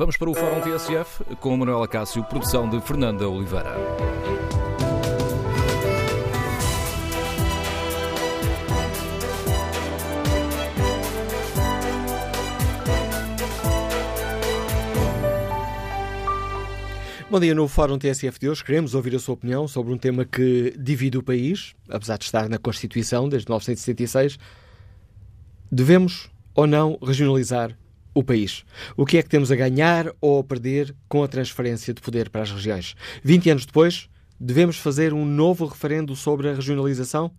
Vamos para o Fórum TSF com Manuela Cássio, produção de Fernanda Oliveira. Bom dia, no Fórum TSF de hoje queremos ouvir a sua opinião sobre um tema que divide o país, apesar de estar na Constituição desde 1976. Devemos ou não regionalizar o país? O que é que temos a ganhar ou a perder com a transferência de poder para as regiões? 20 anos depois, devemos fazer um novo referendo sobre a regionalização?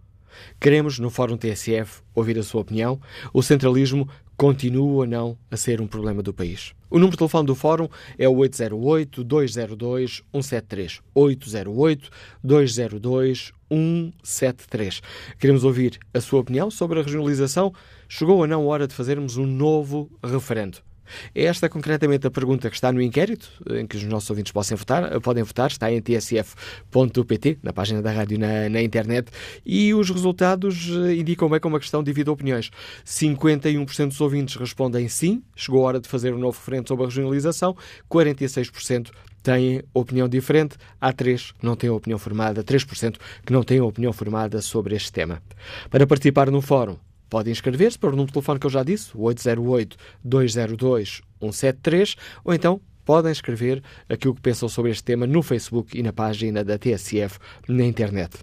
Queremos, no Fórum TSF, ouvir a sua opinião. O centralismo continua ou não a ser um problema do país. O número de telefone do Fórum é o 808-202-173. 808-202-173. Queremos ouvir a sua opinião sobre a regionalização. Chegou ou não a hora de fazermos um novo referendo? É esta concretamente a pergunta que está no inquérito, em que os nossos ouvintes possam votar, podem votar, está em tsf.pt, na página da rádio na, na, internet, e os resultados eh, indicam bem como a questão divide opiniões. 51% dos ouvintes respondem sim, chegou a hora de fazer um novo referendo sobre a regionalização, 46% têm opinião diferente, há 3 que não têm opinião formada, 3% que não têm opinião formada sobre este tema. Para participar no fórum, Pode inscrever-se para o número de telefone que eu já disse, o 808-202-173, ou então podem escrever aquilo que pensam sobre este tema no Facebook e na página da TSF na internet.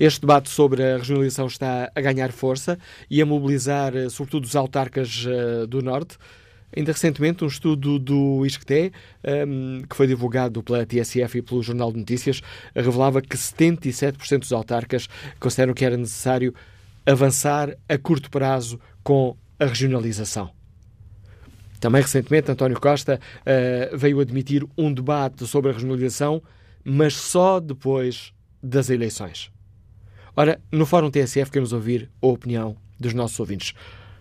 Este debate sobre a regionalização está a ganhar força e a mobilizar, eh, sobretudo, os autarcas uh, do Norte. Ainda recentemente, um estudo do ISCTE, um, que foi divulgado pela TSF e pelo Jornal de Notícias, revelava que 77% dos autarcas consideram que era necessário avançar a curto prazo com a regionalização. Também recentemente, António Costa uh, veio admitir um debate sobre a regionalização, mas só depois das eleições. Ora, no Fórum TSF queremos ouvir a opinião dos nossos ouvintes.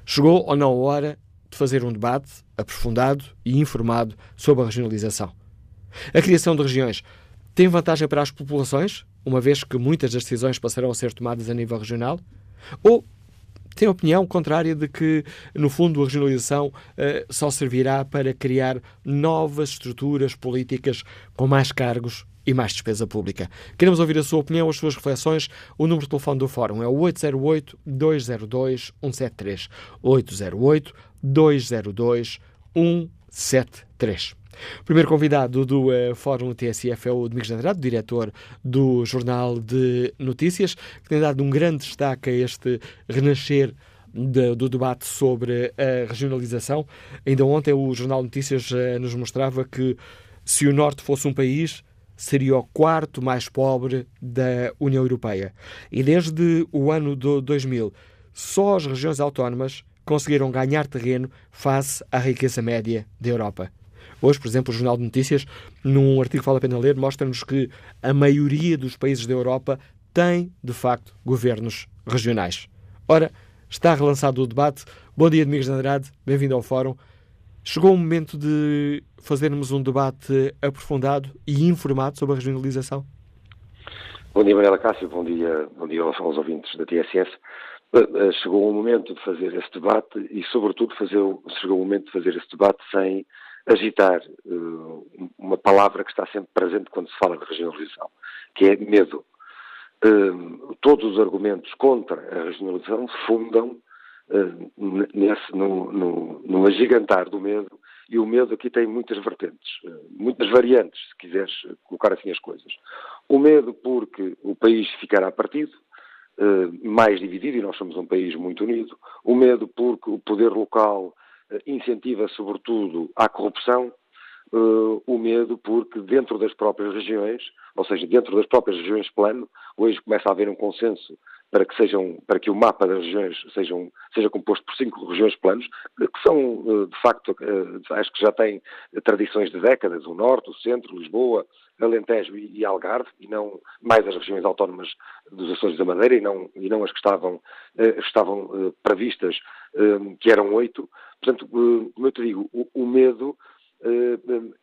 Chegou ou não a hora de fazer um debate aprofundado e informado sobre a regionalização? A criação de regiões tem vantagem para as populações, uma vez que muitas das decisões passarão a ser tomadas a nível regional? Ou tem a opinião contrária de que, no fundo, a regionalização uh, só servirá para criar novas estruturas políticas com mais cargos e mais despesa pública. Queremos ouvir a sua opinião, as suas reflexões. O número de telefone do Fórum é o 808-202-173. 808-202-173. O primeiro convidado do uh, Fórum TSF é o Domingos Andrade, diretor do Jornal de Notícias, que tem dado um grande destaque a este renascer de, do debate sobre a regionalização. Ainda ontem o Jornal de Notícias uh, nos mostrava que se o Norte fosse um país, seria o quarto mais pobre da União Europeia. E desde o ano de 2000, só as regiões autónomas conseguiram ganhar terreno face à riqueza média da Europa. Hoje, por exemplo, o Jornal de Notícias, num artigo que vale a pena ler, mostra-nos que a maioria dos países da Europa tem, de facto, governos regionais. Ora, está relançado o debate. Bom dia, Domingos de Andrade, bem-vindo ao Fórum. Chegou o momento de fazermos um debate aprofundado e informado sobre a regionalização? Bom dia, Manuela Cássio, bom dia, bom dia aos, ouvintes da TSS. Eh, eh, chegou o momento de fazer esse debate e, sobretudo, fazer, chegou o momento de fazer esse debate sem agitar uh, uma palavra que está sempre presente quando se fala de regionalização, que é medo. Uh, todos os argumentos contra a regionalização fundam uh, nesse, no, no, no, agigantar do medo, e o medo aqui tem muitas vertentes, muitas variantes, se quiseres colocar assim as coisas. O medo porque o país ficará partido, mais dividido, e nós somos um país muito unido. O medo porque o poder local incentiva sobretudo à corrupção, uh, o medo porque dentro das próprias regiões, ou seja, dentro das próprias regiões plano, hoje começa a haver um consenso para que sejam, para que o mapa das regiões sejam, seja composto por cinco regiões planos, que são, uh, de facto, uh, acho que já têm tradições de décadas, o Norte, o Centro, Lisboa, Alentejo e Algarve, e não mais as regiões autónomas dos Açores da Madeira, e não, e não as que estavam, estavam previstas, que eram oito. Portanto, como eu te digo, o, o medo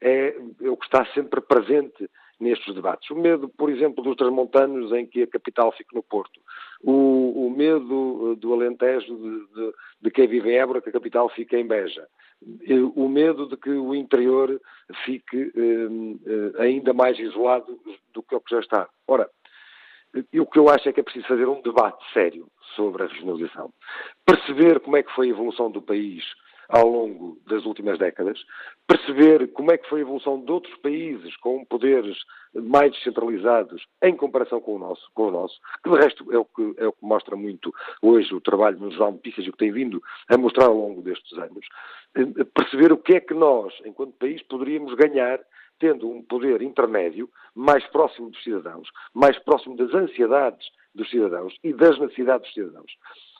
é, é o que está sempre presente nestes debates. O medo, por exemplo, dos transmontanos em que a capital fica no Porto. O, o medo do Alentejo de, de, de, quem vive em Évora que a capital fica em Beja. o medo de que o interior fique ainda mais isolado do que o que já está. Ora, e o que eu acho é que é preciso fazer um debate sério sobre a regionalização. Perceber como é que foi a evolução do país ao longo das últimas décadas, perceber como é que foi a evolução de outros países com poderes mais descentralizados em comparação com o nosso, com o nosso que de resto é o que, é o que mostra muito hoje o trabalho no Jornal Notícias e o que tem vindo a mostrar ao longo destes anos, eh, perceber o que é que nós, enquanto país, poderíamos ganhar tendo um poder intermédio mais próximo dos cidadãos, mais próximo das ansiedades dos cidadãos e das necessidades dos cidadãos.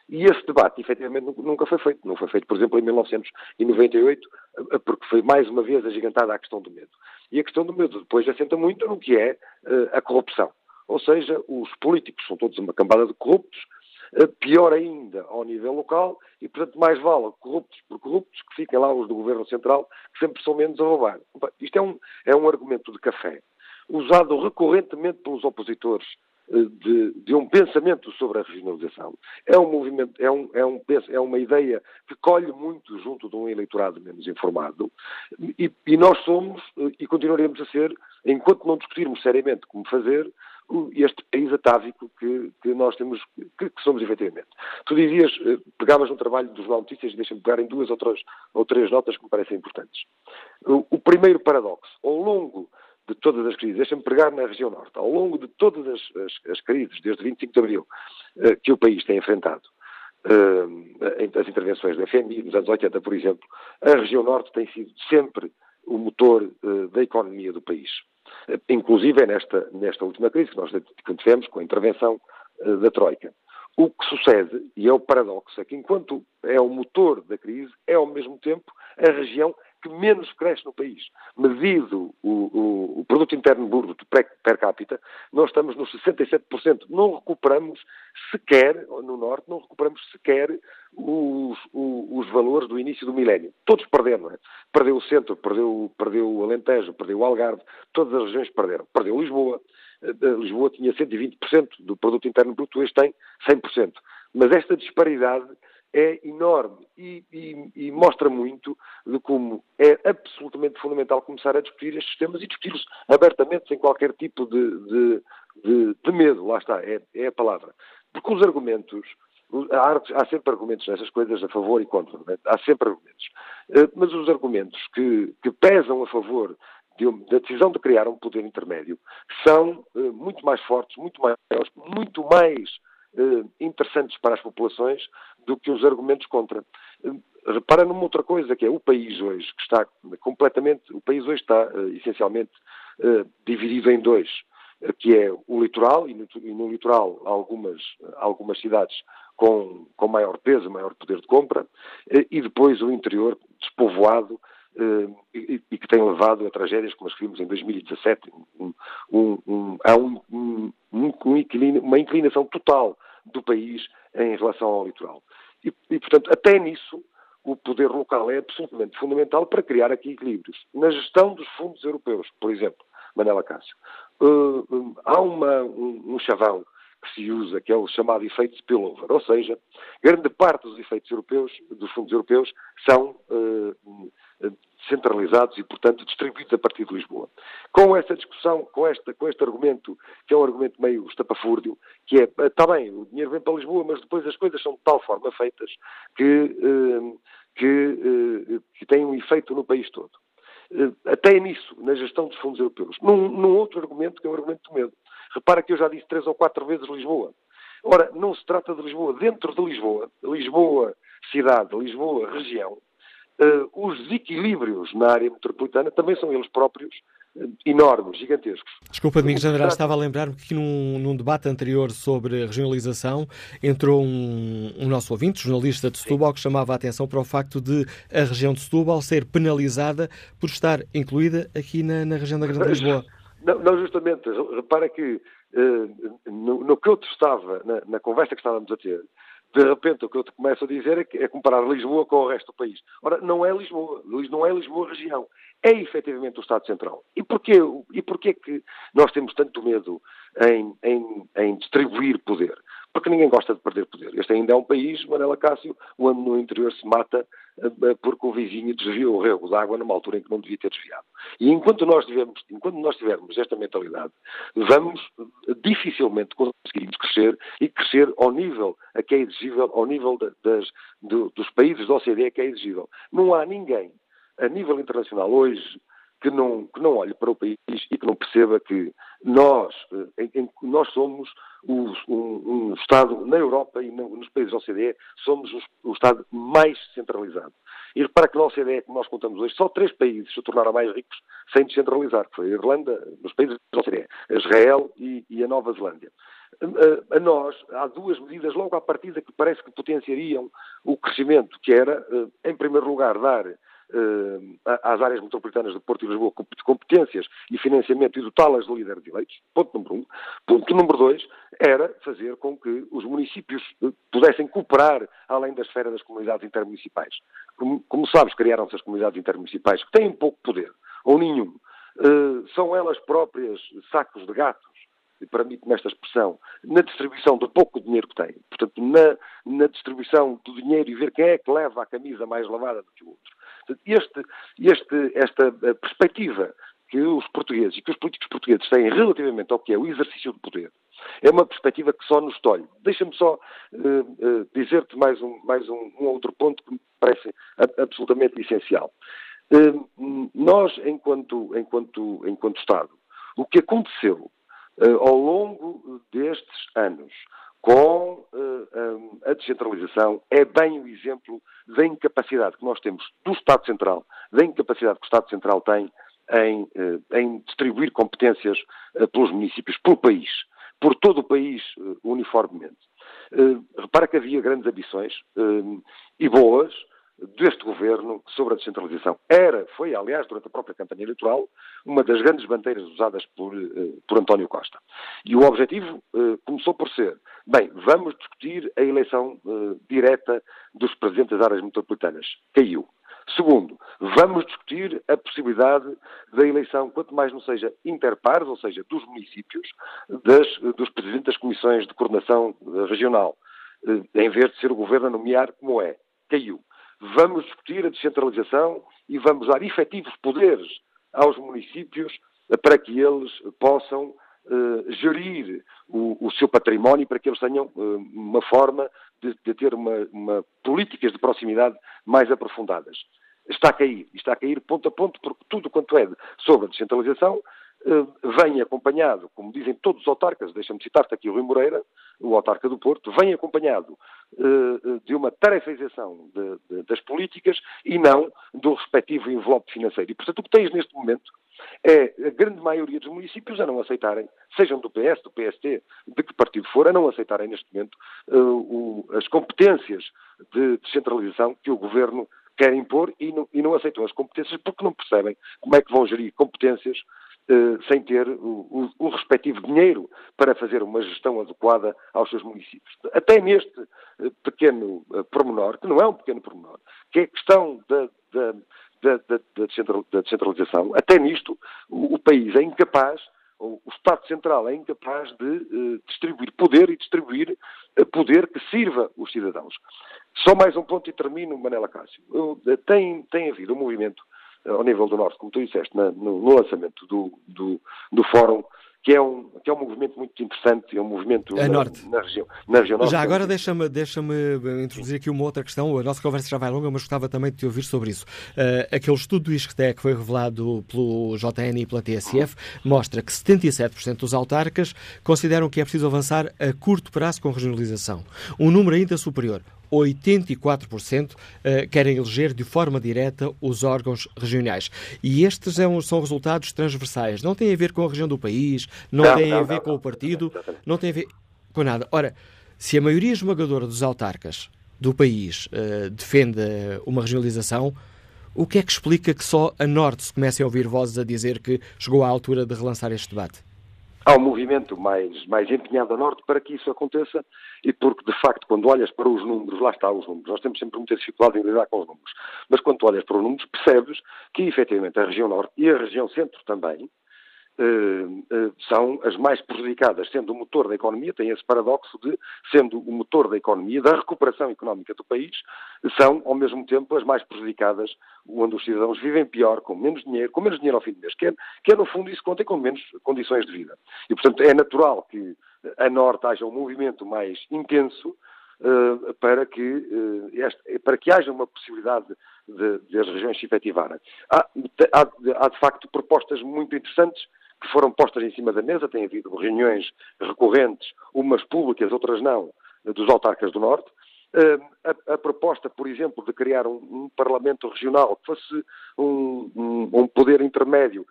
E esse debate, efetivamente, nunca foi feito. Não foi feito, por exemplo, em 1998, eh, porque foi mais uma vez agigantada a questão do medo. E a questão do medo depois assenta muito no que é uh, a corrupção. Ou seja, os políticos são todos uma cambada de corruptos, uh, pior ainda ao nível local, e portanto mais vale corruptos por corruptos que fiquem lá os do Governo Central, que sempre são menos a roubar. Isto é um, é um argumento de café, usado recorrentemente pelos opositores de, de, um pensamento sobre a regionalização. É um movimento, é, um, é, um, é uma ideia que colhe muito junto de um eleitorado menos informado e, e nós somos e continuaremos a ser, enquanto não discutirmos seriamente como fazer, este país atávico que, que nós temos, que, que, somos efetivamente. Tu dizias, eh, pegavas no trabalho dos Jornal Notícias e deixa-me pegar em duas ou três, ou três notas que me parecem importantes. O, o primeiro paradoxo, ao longo de todas as crises, deixa-me pregar na região norte, ao longo de todas as, as, as crises, desde 25 de abril, uh, que o país tem enfrentado, uh, as intervenções da FMI, nos anos 80, por exemplo, a região norte tem sido sempre o motor uh, da economia do país. inclusive é nesta, nesta última crise que nós tivemos com a intervenção da Troika. O que sucede, e é o paradoxo, é que enquanto é o motor da crise, é ao mesmo tempo a região que menos cresce no país. Medido o, o, o produto interno bruto per capita, nós estamos nos 67%. Não recuperamos sequer, no Norte, não recuperamos sequer os, os, os valores do início do milénio. Todos perderam, é? Perdeu o centro, perdeu, perdeu o Alentejo, perdeu o Algarve, todas as regiões perderam. Perdeu Lisboa. Eh, Lisboa tinha 120% do produto interno bruto, hoje tem 100%. Mas esta disparidade é enorme e, e, e, mostra muito de como é absolutamente fundamental começar a discutir estes temas e discuti-los abertamente, sem qualquer tipo de, de, de, de, medo. Lá está, é, é a palavra. Porque os argumentos, há, há, sempre argumentos nessas coisas a favor e contra, é? há sempre argumentos. Eh, mas os argumentos que, que pesam a favor da decisão de criar um poder intermédio são uh, muito mais fortes, muito maiores, muito mais interessantes para as populações do que os argumentos contra. Uh, repara numa outra coisa, que é o país hoje, que está completamente, o país hoje está uh, essencialmente dividido em dois, que é o litoral, e no, litoral algumas, algumas cidades com, com maior peso, maior poder de compra, e depois o interior despovoado, e, e, que tem levado a tragédias como as que vimos em 2017. Um, um, um, há uma inclinação total do país em relação ao litoral. E, e, portanto, até nisso, o poder local é absolutamente fundamental para criar aqui equilíbrios. Na gestão dos fundos europeus, por exemplo, Manela Cássio, uh, há uma, um, um chavão que se usa, que é o chamado efeito spillover, ou seja, grande parte dos efeitos europeus, dos fundos europeus, são uh, centralizados e, portanto, distribuídos a partir de Lisboa. Com essa discussão, com, esta, com este argumento, que é um argumento meio estapafúrdio, que é, está bem, o dinheiro vem para Lisboa, mas depois as coisas são de tal forma feitas que, eh, que, eh, que têm um efeito no país todo. Eh, até nisso, na gestão dos fundos europeus. Num, num outro argumento, que é o argumento do medo. Repara que eu já disse três ou quatro vezes Lisboa. Ora, não se trata de Lisboa. Dentro de Lisboa, Lisboa cidade, Lisboa região, os desequilíbrios na área metropolitana também são eles próprios uh, enormes, gigantescos. Desculpa, Domingos Andrade, estava a lembrar-me que num, num, debate anterior sobre a regionalização entrou um, um nosso ouvinte, jornalista de Setúbal, que chamava a atenção para o facto de a região de Setúbal ser penalizada por estar incluída aqui na, na região da Grande Lisboa. Não, não, justamente. Repara que uh, no, no, que eu estava, na, na conversa que estávamos a ter, de repente o que eu te começo a dizer é, que, é comparar Lisboa com o resto do país. Ora, não é Lisboa, não é Lisboa região, é efetivamente o Estado Central. E porquê, e porquê que nós temos tanto medo em, em, em distribuir poder? Porque ninguém gosta de perder poder. Este ainda é um país, Manela Cássio, onde no interior se mata eh, porque o vizinho desviou o rego de água numa altura em que não devia ter desviado. E enquanto nós tivermos, enquanto nós tivermos esta mentalidade, vamos eh, dificilmente conseguirmos crescer e crescer ao nível a que é exigível, ao nível das, dos países da OCDE que é exigível. Não há ninguém a nível internacional hoje que não, que não olhe para o país e que não perceba que nós, eh, em, em, nós somos um, um, Estado, na Europa e no, nos países da OCDE, somos o, o, Estado mais centralizado. E repara que na OCDE, como nós contamos hoje, só três países se tornaram mais ricos sem descentralizar, que foi a Irlanda, nos países da OCDE, Israel e, e a Nova Zelândia. A, a nós, há duas medidas logo à partida que parece que potenciariam o crescimento, que era, eh, em primeiro lugar, dar às áreas metropolitanas de Porto e Lisboa competências e financiamento e dotá-las de líderes eleitos, ponto número um. Ponto número dois era fazer com que os municípios eh, pudessem cooperar além da esfera das comunidades intermunicipais. Como, como sabes, criaram-se as comunidades intermunicipais que têm pouco poder, ou nenhum. Uh, são elas próprias sacos de gatos permite-me esta expressão, na distribuição do pouco dinheiro que têm. Portanto, na, na, distribuição do dinheiro e ver quem é que leva a camisa mais lavada do que o outro. Este, este, esta eh, perspectiva que os portugueses e que os políticos portugueses têm relativamente ao que é o exercício do poder é uma perspectiva que só nos tolhe. Deixa-me só uh, uh, dizer-te mais, um, mais um, um, outro ponto que me parece absolutamente essencial. Uh, nós, enquanto, enquanto, enquanto Estado, o que aconteceu ao longo destes anos com uh, a descentralização é bem o exemplo da incapacidade que nós temos do Estado Central, da incapacidade que o Estado Central tem em, uh, em distribuir competências uh, pelos municípios, pelo país, por todo o país uniformemente. repara que havia grandes ambições e boas, deste governo sobre a descentralização. Era, foi, aliás, durante a própria campanha eleitoral, uma das grandes bandeiras usadas por, eh, por António Costa. E o objetivo eh, começou por ser, bem, vamos discutir a eleição eh, direta dos presidentes das áreas metropolitanas. Caiu. Segundo, vamos discutir a possibilidade da eleição, quanto mais não seja interpares, ou seja, dos municípios, das, dos presidentes das comissões de coordenação regional, em vez de ser o governo a nomear como é. Caiu vamos discutir a descentralização e vamos dar efetivos poderes aos municípios para que eles possam uh, gerir o, o, seu património, para que eles tenham uh, uma forma de, de ter uma, uma, políticas de proximidade mais aprofundadas. Está a cair, está a cair ponto a ponto, porque tudo quanto é sobre a descentralização vem acompanhado, como dizem todos os autarcas, deixa-me citar-te aqui o Rui Moreira, o autarca do Porto, vem acompanhado uh, de uma tarefeização de, de, das políticas e não do respectivo envelope financeiro. E, portanto, o que tens neste momento é a grande maioria dos municípios a não aceitarem, sejam do PS, do PST, de que partido for, a não aceitarem neste momento uh, o, as competências de descentralização que o Governo quer impor e não, e não aceitam as competências porque não percebem como é que vão gerir competências eh, sem ter o, o, o, respectivo dinheiro para fazer uma gestão adequada aos seus municípios. Até neste eh, pequeno uh, pormenor, que não é um pequeno pormenor, que é a questão da, da, da, da descentralização, até nisto o, o, país é incapaz, o, Estado Central é incapaz de distribuir poder e distribuir poder que sirva os cidadãos. Só mais um ponto e termino, Manela Cássio. Tem, tem havido um movimento ao nível do Norte, como tu disseste, na, no, no, lançamento do, do, do Fórum, que é, um, que é um movimento muito interessante, é um movimento na, norte. na, região, na região norte. Já agora deixa-me deixa introduzir aqui uma outra questão, a nossa conversa já vai longa, mas gostava também de te ouvir sobre isso. Uh, aquele estudo do ISCTE que foi revelado pelo JN e pela TSF mostra que 77% dos autarcas consideram que é preciso avançar a curto prazo com regionalização. Um número ainda superior, 84% eh, querem eleger de forma direta os órgãos regionais. E estes são resultados transversais. Não têm a ver com a região do país, não, não têm não, a ver não, com o partido, não têm a ver com nada. Ora, se a maioria esmagadora dos autarcas do país uh, defende uma regionalização, o que é que explica que só a Norte se comecem a ouvir vozes a dizer que chegou à altura de relançar este debate? Há um movimento mais, mais empenhado a norte para que isso aconteça e porque, de facto, quando olhas para os números, lá está os números, nós temos sempre muita dificuldade em lidar com os números, mas quando olhas para os números percebes que, efetivamente, a região norte e a região centro também são as mais prejudicadas, sendo o motor da economia, tem esse paradoxo de, sendo o motor da economia, da recuperação económica do país, são, ao mesmo tempo, as mais prejudicadas, onde os cidadãos vivem pior, com menos dinheiro, com menos dinheiro ao fim do mês, quer, quer no fundo isso contem com menos condições de vida. E, portanto, é natural que a Norte haja um movimento mais intenso uh, para, que, este, para que haja uma possibilidade de, de as regiões se efetivarem. Há, há, há, de facto, propostas muito interessantes que foram postas em cima da mesa, tem havido reuniões recorrentes, umas públicas, outras não, dos autarcas do Norte. A, a, proposta, por exemplo, de criar um, um Parlamento regional que fosse um, um, um, poder intermédio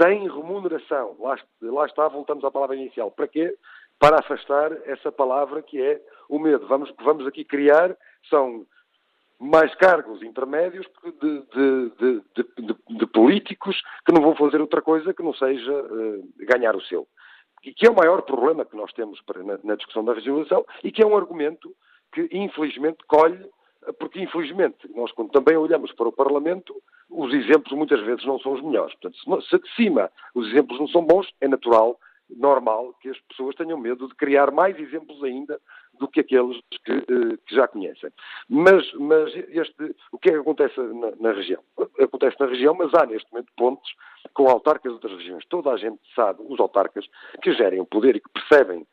sem remuneração, lá, lá está, voltamos à palavra inicial. Para quê? Para afastar essa palavra que é o medo. Vamos, vamos aqui criar, são mais cargos intermédios de, de, de, de, políticos que não vão fazer outra coisa que não seja uh, ganhar o seu. E que é o maior problema que nós temos para, na, na, discussão da regionalização e que é um argumento que, infelizmente, colhe, porque, infelizmente, nós, quando também olhamos para o Parlamento, os exemplos muitas vezes não são os melhores. Portanto, se, se de cima os exemplos não são bons, é natural normal que as pessoas tenham medo de criar mais exemplos ainda do que aqueles que, eh, que já conhecem. Mas, mas este, o que é que acontece na, na, região? Acontece na região, mas há neste momento pontos com autarcas de outras regiões. Toda a gente sabe, os autarcas, que gerem o poder e que percebem,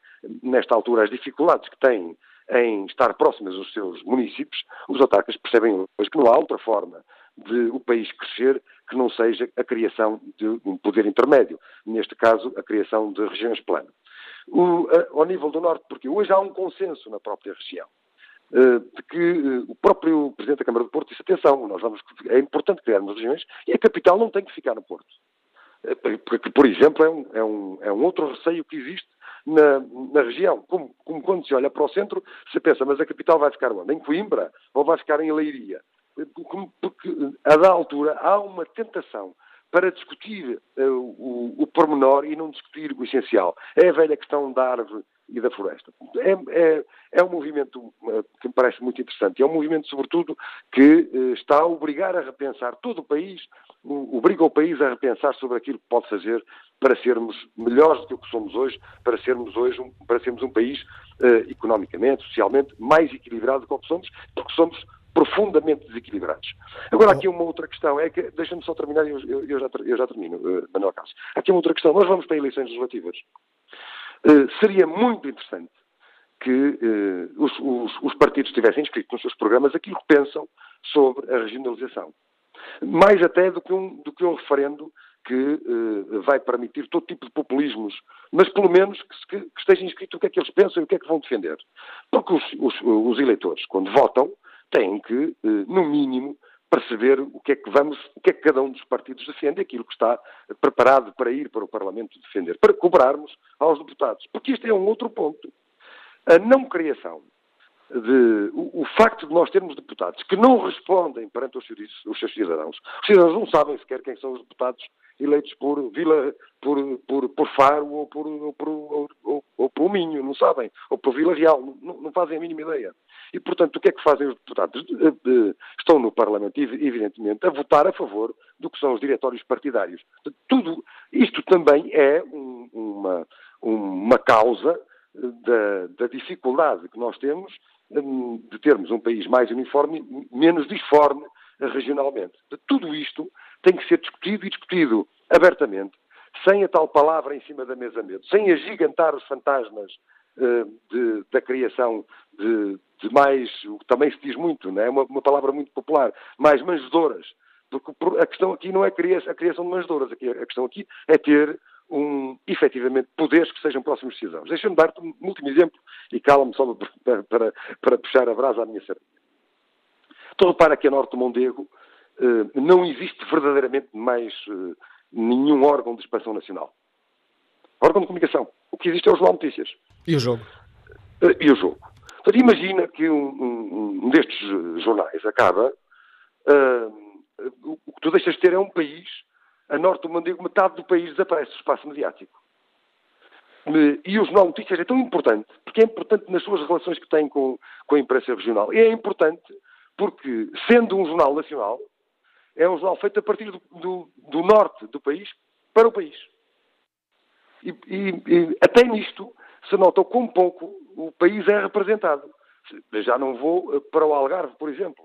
nesta altura, as dificuldades que têm em estar próximas dos seus municípios, os autarcas percebem hoje que não há outra forma de o país crescer que não seja a criação de um poder intermédio, neste caso, a criação de regiões planas. O, a, ao nível do Norte, porque hoje há um consenso na própria região uh, de que uh, o próprio Presidente da Câmara do Porto disse, atenção, nós vamos, é importante criarmos regiões e a capital não tem que ficar no Porto. Uh, porque, por exemplo, é um, é, um, é um outro receio que existe na, na região. Como, como, quando se olha para o centro, se pensa, mas a capital vai ficar onde? Em Coimbra ou vai ficar em Leiria? porque a da altura há uma tentação para discutir uh, o, o pormenor e não discutir o essencial. É a velha questão da árvore e da floresta. É, é, é um movimento uh, que me parece muito interessante. É um movimento, sobretudo, que uh, está a obrigar a repensar todo o país, obriga o país a repensar sobre aquilo que pode fazer para sermos melhores do que somos hoje, para sermos hoje um, para sermos um país economicamente, socialmente mais equilibrado do que somos, porque somos profundamente desequilibrados. Agora, aqui uma outra questão, é que, deixa-me só terminar, eu, eu, eu, já, eu já termino, uh, Manuel Cássio. Aqui uma outra questão, nós vamos para eleições legislativas. Uh, seria muito interessante que uh, os, os, os, partidos tivessem inscrito nos seus programas aquilo que pensam sobre a regionalização. Mais até do que um, do que um referendo que uh, vai permitir todo tipo de populismos, mas pelo menos que, que, esteja inscrito o que é que eles pensam e o que é que vão defender. Porque os, os, os eleitores, quando votam, têm que, eh, no mínimo, perceber o que é que vamos, o que é que cada um dos partidos defende, aquilo que está preparado para ir para o Parlamento defender, para cobrarmos aos deputados. Porque isto é um outro ponto. A não criação de, o, o, facto de nós termos deputados que não respondem perante os, os, seus cidadãos. Os cidadãos não sabem sequer quem são os deputados eleitos por Vila, por, por, por Faro ou por, ou por, ou, ou, ou por Minho, não sabem, ou por Vila Real, não, não, fazem a mínima ideia. E, portanto, o que é que fazem os deputados? Estão no Parlamento, evidentemente, a votar a favor do que são os diretórios partidários. Tudo isto também é um, uma, uma causa da, da dificuldade que nós temos hum, de termos um país mais uniforme, menos disforme regionalmente. Tudo isto tem que ser discutido e discutido abertamente, sem a tal palavra em cima da mesa medo, sem agigantar os fantasmas uh, de, da criação de, de, mais, o que também se diz muito, não é uma, uma palavra muito popular, mais manjedoras. Porque a questão aqui não é a criação de manjedoras, a questão aqui é ter um, efetivamente, poderes que sejam próximos de cidadãos. Deixa-me dar-te um último exemplo e cala-me só para, para, para, puxar a brasa à minha sardinha. Então para que a Norte Mondego eh, não existe verdadeiramente mais eh, nenhum órgão de expansão nacional. Órgão de comunicação. O que existe é o Jornal Notícias. E o jogo? Eh, e o jogo. Imagina que um, um, um destes jornais acaba, uh, o que tu deixas de ter é um país a norte do Mondego, metade do país desaparece do espaço mediático. E o Jornal Notícias é tão importante, porque é importante nas suas relações que tem com, com a imprensa regional. E é importante porque, sendo um jornal nacional, é um jornal feito a partir do, do, do norte do país para o país. E, e, e até nisto se nota com pouco o país é representado. Já não vou eh, para o Algarve, por exemplo,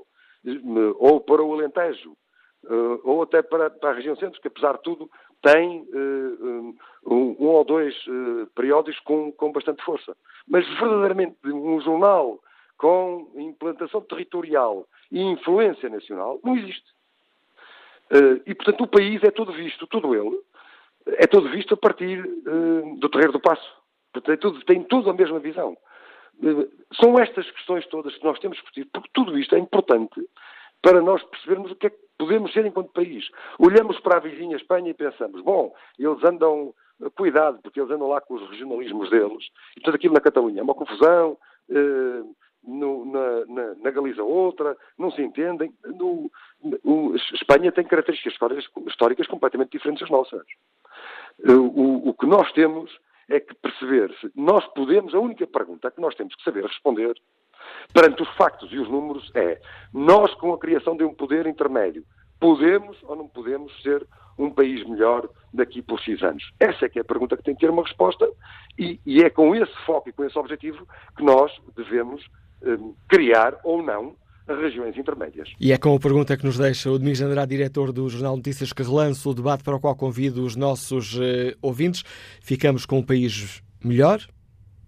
ou para o Alentejo, eh, ou até para, para a região centro, que apesar de tudo tem um, um, ou dois periódicos com, com bastante força. Mas verdadeiramente um jornal com implantação territorial e influência nacional não existe. Uh, e, portanto, o país é todo visto, todo ele, é todo visto a partir do Terreiro do Passo. Portanto, é tudo, tem tudo a mesma visão. são estas questões todas que nós temos que discutir, porque tudo isto é importante para nós percebermos o que é que podemos ser enquanto país. Olhamos para a vizinha Espanha e pensamos, bom, eles andam, cuidado, porque eles andam lá com os regionalismos deles, e tudo aquilo na Catalunha é uma confusão, eh, no, na, na, na, Galiza outra, não se entendem. No, o, Espanha tem características históricas, históricas completamente diferentes das nossas. O, o que nós temos é que perceber se nós podemos, a única pergunta que nós temos que saber responder perante os factos e os números é: nós, com a criação de um poder intermédio, podemos ou não podemos ser um país melhor daqui por X anos? Essa é que é a pergunta que tem que ter uma resposta e, e é com esse foco e com esse objetivo que nós devemos criar ou não regiões intermédias. E é com a pergunta que nos deixa o Domingos Andrade, diretor do Jornal Notícias, que relança o debate para o qual convido os nossos uh, ouvintes. Ficamos com um país melhor,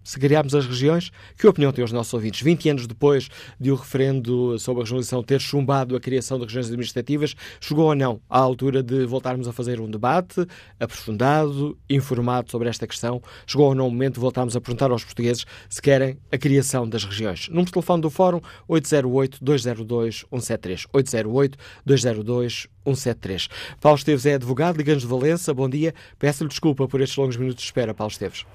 se criarmos as regiões, que opinião têm os nossos ouvintes? 20 anos depois de o referendo sobre a regionalização ter chumbado a criação de regiões administrativas, chegou ou não à altura de voltarmos a fazer um debate aprofundado, informado sobre esta questão? Chegou ou não o momento de voltarmos a perguntar aos portugueses se querem a criação das regiões? Número de telefone do Fórum 808-202-173. 808-202-173. Paulo Esteves é advogado, liga de Valença. Bom dia. Peço-lhe desculpa por estes longos minutos de espera, Paulo Esteves.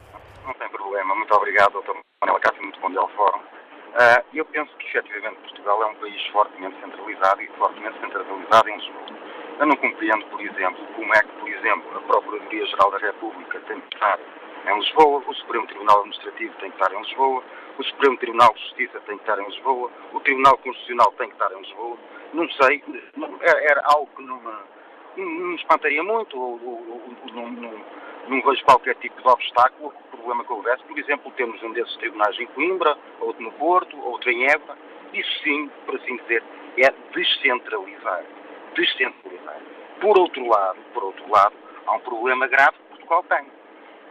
Muito obrigado, doutor Manuel Cássio, muito bom dia ao Fórum. Uh, eu penso que, efetivamente, Portugal é um país fortemente centralizado e fortemente centralizado em Lisboa. Eu não compreendo, por exemplo, como é que, por exemplo, a Procuradoria-Geral da República tem que estar em Lisboa, o Supremo Tribunal Administrativo tem que estar em Lisboa, o Supremo Tribunal de Justiça tem que estar em Lisboa, o Tribunal Constitucional tem que estar em Lisboa. Não sei, era algo que não me, não me espantaria muito, ou, ou, ou não, não, não vejo qualquer tipo de obstáculo problema que houvesse. Por exemplo, temos um desses tribunais em Coimbra, outro no Porto, outro em Évora. Isso sim, por assim dizer, é descentralizar. Descentralizar. Por outro lado, por outro lado, há um problema grave que Portugal tem,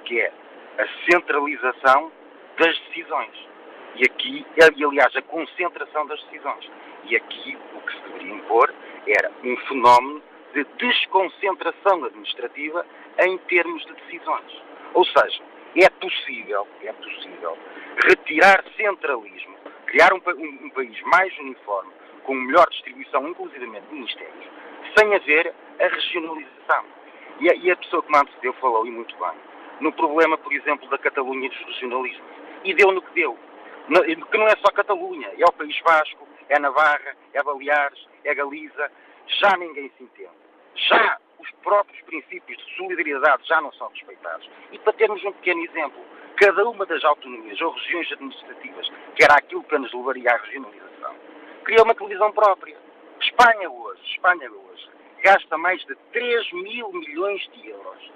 que é a centralização das decisões. E aqui, e aliás, a concentração das decisões. E aqui o que se deveria impor era um fenómeno de desconcentração administrativa em termos de decisões. Ou seja, é possível, é possível retirar centralismo, criar um, um, um país mais uniforme, com melhor distribuição, inclusivamente de ministérios, sem haver a regionalização. E a, e a pessoa que me antecedeu falou, e muito bem, no problema, por exemplo, da Catalunha e dos regionalismos. E deu no que deu. No, que não é só Catalunha, é o País Vasco, é Navarra, é Baleares, é Galiza. Já ninguém se entende. Já os próprios princípios de solidariedade já não são respeitados. E para termos um pequeno exemplo, cada uma das autonomias ou regiões administrativas, que era aquilo que nos levaria à regionalização, cria uma televisão própria. Espanha hoje, Espanha hoje, gasta mais de 3 mil milhões de euros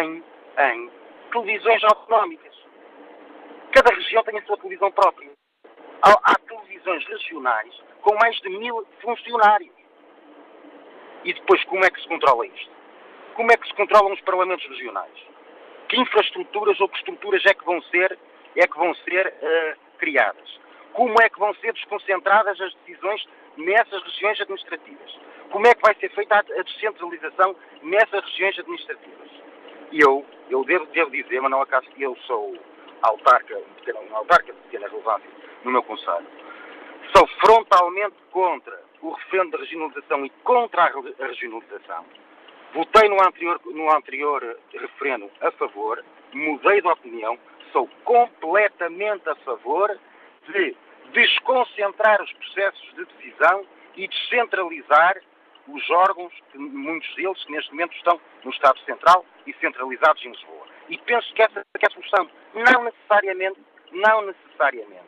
em, em televisões autonómicas. Cada região tem a sua televisão própria. Há, há televisões regionais com mais de mil funcionários. E depois, como é que se controla isto? Como é que se controlam os parlamentos regionais? Que infraestruturas ou que estruturas é que vão ser, é que vão ser uh, criadas? Como é que vão ser desconcentradas as decisões nessas regiões administrativas? Como é que vai ser feita a descentralização nessas regiões administrativas? E eu, eu devo, devo dizer, mas não acaso que eu sou autarca, uma autarca de pequena relevância no meu conselho, sou frontalmente contra o referendo da regionalização e contra a regionalização. Votei no anterior, no anterior referendo a favor, mudei de opinião, sou completamente a favor de desconcentrar os processos de decisão e descentralizar os órgãos, muitos deles que neste momento estão no Estado Central e centralizados em Lisboa. E penso que essa é a solução. Não necessariamente, não necessariamente.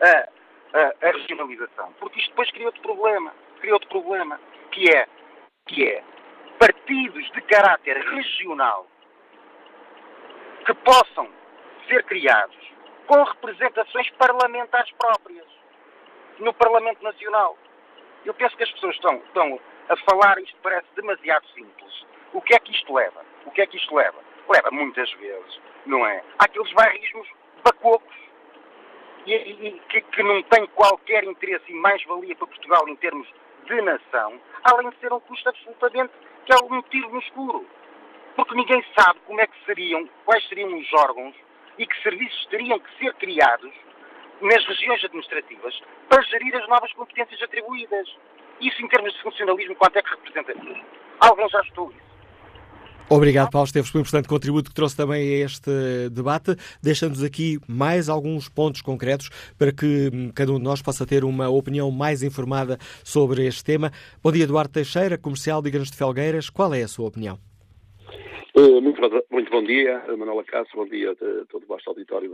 Uh, a, regionalização. Porque isto depois cria outro problema, cria outro problema, que é, que é partidos de caráter regional que possam ser criados com representações parlamentares próprias no Parlamento Nacional. Eu penso que as pessoas estão, estão a falar, isto parece demasiado simples. O que é que isto leva? O que é que isto leva? Leva muitas vezes, não é? Aqueles bairrismos bacocos e, e que, que, não têm qualquer interesse e mais-valia para Portugal em termos de nação, além de ser um custo absolutamente que é um tiro no escuro. Porque ninguém sabe como é que seriam, quais seriam os órgãos e que serviços teriam que ser criados nas regiões administrativas para gerir as novas competências atribuídas. Isso, em termos de funcionalismo, quanto é que representa? Alguém já estou isso. Obrigado, Paulo Esteves, pelo importante contributo que trouxe também a este debate, deixando-nos aqui mais alguns pontos concretos para que hum, cada um de nós possa ter uma opinião mais informada sobre este tema. Bom dia, Eduardo Teixeira, comercial, diga-nos de Felgueiras, qual é a sua opinião? Uh, muito, muito, bom dia, Manuela Cássio, bom dia a todo o vasto auditório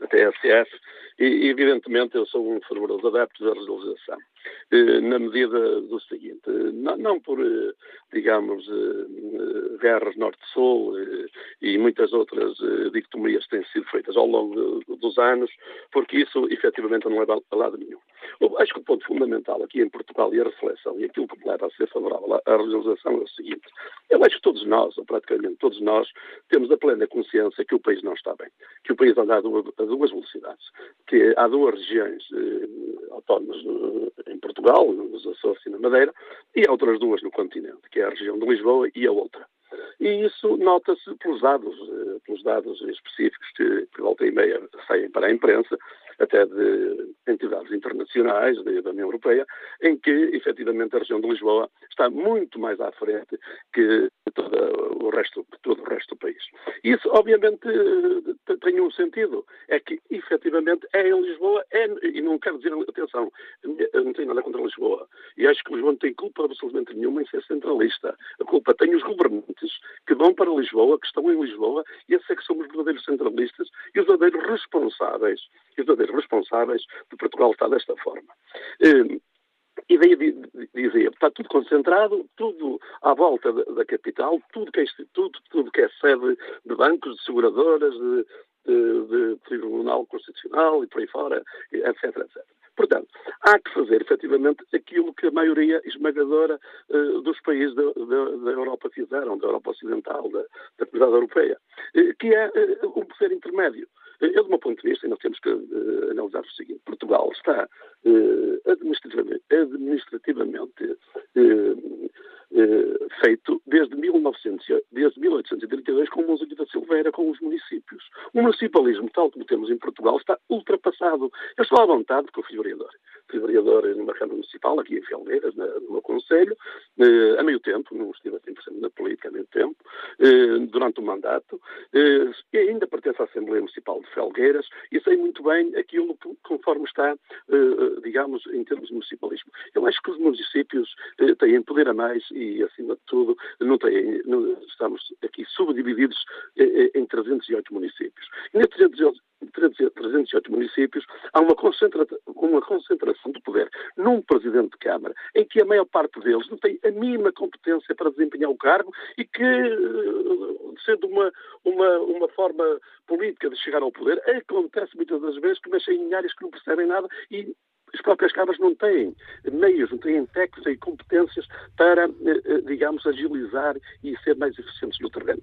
da TSF e, evidentemente, eu sou um fervoroso adepto da regionalização. Eh, na medida do seguinte, não, por, eh, digamos, eh, guerras norte-sul e muitas outras dicotomias que têm sido feitas ao longo dos anos, porque isso efetivamente não leva a lado nenhum. Acho que o ponto fundamental aqui em Portugal e a reflexão e aquilo que me leva a ser favorável à regionalização é o seguinte. Eu acho que todos nós, ou praticamente todos nós, temos a plena consciência que o país não está bem, que o país anda a duas velocidades, que há duas regiões eh, autónomas eh, em Portugal, nos Açores e na Madeira, e há outras duas no continente, que é a região de Lisboa e a outra. E isso nota-se pelos dados, eh, pelos dados específicos que, que volta e meia saem para a imprensa, até de entidades internacionais da União Europeia, em que, efetivamente, a região de Lisboa está muito mais à frente que todo o resto, todo o resto do país. Isso, obviamente, tem um sentido. É que, efetivamente, é em Lisboa, é, e não quero dizer, atenção, não tenho nada contra Lisboa. E acho que Lisboa não tem culpa absolutamente nenhuma em ser centralista. A culpa tem os governantes que vão para Lisboa, que estão em Lisboa, e esses é que são os verdadeiros centralistas e os verdadeiros responsáveis, os verdadeiros responsáveis de Portugal estar desta forma. Hum, e daí dizia, está tudo concentrado, tudo à volta da, capital, tudo que é instituto, tudo que é sede de bancos, de seguradoras, de, de, de Tribunal Constitucional e por aí fora, etc, etc. Portanto, há que fazer efetivamente aquilo que a maioria esmagadora uh, dos países da, da, da, Europa fizeram, da Europa Ocidental, da, da comunidade europeia, uh, que é uh, um poder intermédio. Eu, do meu ponto de vista, e nós temos que uh, analisar o seguinte: Portugal está uh, administrativamente, administrativamente uh, feito desde, 1900, desde 1832 com o Mourinho da Silveira, com os municípios. O municipalismo, tal como temos em Portugal, está ultrapassado. Eu estou à vontade porque eu fui vereador. Fui vereador numa Câmara Municipal, aqui em Felgueiras, no meu Conselho, a meio tempo, não estive a 100% na política a meio tempo, durante o mandato, e ainda pertence à Assembleia Municipal de Felgueiras e sei muito bem aquilo conforme está, digamos, em termos de municipalismo. Eu acho que os municípios têm poder a mais e, acima de tudo, não têm, não, estamos aqui subdivididos em 308 municípios. E nesses 308 municípios há uma, concentra uma concentração de poder num Presidente de Câmara em que a maior parte deles não tem a mínima competência para desempenhar o cargo e que, sendo uma, uma, uma forma política de chegar ao poder, acontece muitas das vezes que mexem em áreas que não percebem nada e as próprias câmaras não têm meios, não têm técnicos e competências para, eh, eh, digamos, agilizar e ser mais eficientes no terreno.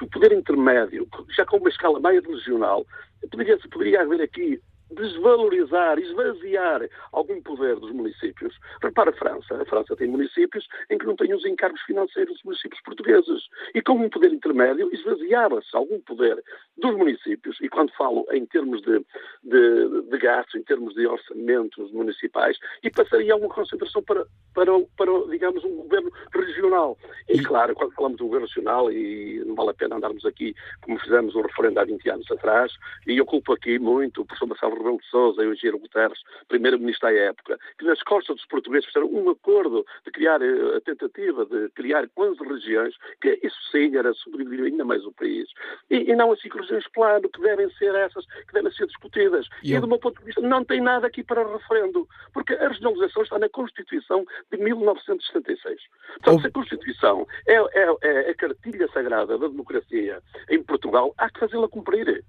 O poder intermédio, já com uma escala mais regional, poderia, poderia haver aqui desvalorizar, esvaziar algum poder dos municípios. Repara a França. A França tem municípios em que não têm os encargos financeiros dos municípios portugueses. E com um poder intermédio, esvaziava-se algum poder dos municípios. E quando falo em termos de, de, de gastos, em termos de orçamentos municipais, e passaria a uma concentração para, para, para, digamos, um governo regional. E claro, quando falamos do governo nacional, e não vale a pena andarmos aqui como fizemos o referendo há 20 anos atrás, e eu culpo aqui muito o professor Marcelo Rebelo de Sousa e o Giro Guterres, primeiro-ministro à época, que nas costas dos portugueses fizeram um acordo de criar eh, a tentativa de criar 11 regiões, que isso sim era sobreviver ainda mais o país. E, e não as cinco regiões, claro, que devem ser essas, que devem ser discutidas. E, eu... e do meu ponto de vista, não tem nada aqui para referendo, porque a regionalização está na Constituição de 1976. Portanto, se a Constituição é, é, é a cartilha sagrada da democracia em Portugal, há que fazê-la cumprir.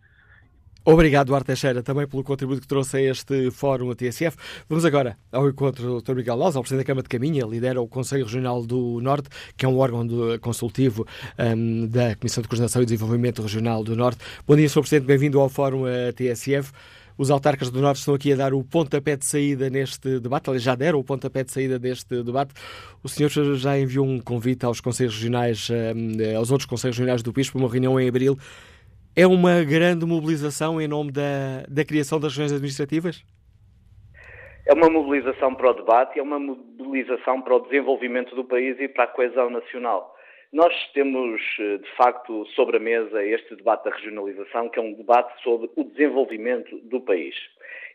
Obrigado, Duarte Teixeira, também pelo contributo que trouxe a este fórum a TSF. Vamos agora ao encontro do Dr. Miguel Laus, ao Presidente da Câmara de Caminha, lidera o Conselho Regional do Norte, que é um órgão do, consultivo um, da Comissão de Coordenação e Desenvolvimento Regional do Norte. Bom dia, Sr. Presidente, bem-vindo ao fórum a TSF. Os autarcas do Norte estão aqui a dar o pontapé de saída neste debate, eles já deram o pontapé de saída deste debate. O senhor já enviou um convite aos Conselhos Regionais, um, aos outros Conselhos Regionais do para uma reunião em abril. É uma grande mobilização em nome da, da criação das regiões administrativas? É uma mobilização para o debate, é uma mobilização para o desenvolvimento do país e para a coesão nacional. Nós temos, eh, de facto, sobre a mesa este debate da regionalização, que é um debate sobre o desenvolvimento do país.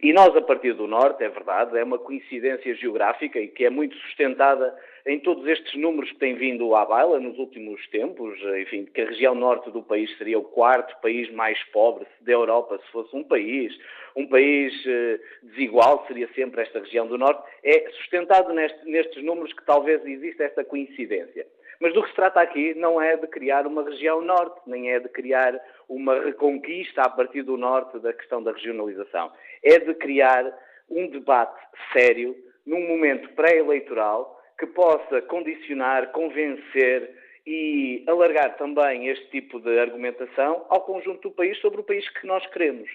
E nós, a partir do Norte, é verdade, é uma coincidência geográfica e que é muito sustentada em todos estes números que têm vindo à baila nos últimos tempos, enfim, que a região norte do país seria o quarto país mais pobre da Europa, se fosse um país, um país eh, desigual seria sempre esta região do norte, é sustentado neste, nestes números que talvez exista esta coincidência. Mas do que se trata aqui não é de criar uma região norte, nem é de criar uma reconquista a partir do norte da questão da regionalização. É de criar um debate sério num momento pré-eleitoral que possa condicionar, convencer e alargar também este tipo de argumentação ao conjunto do país sobre o país que nós queremos.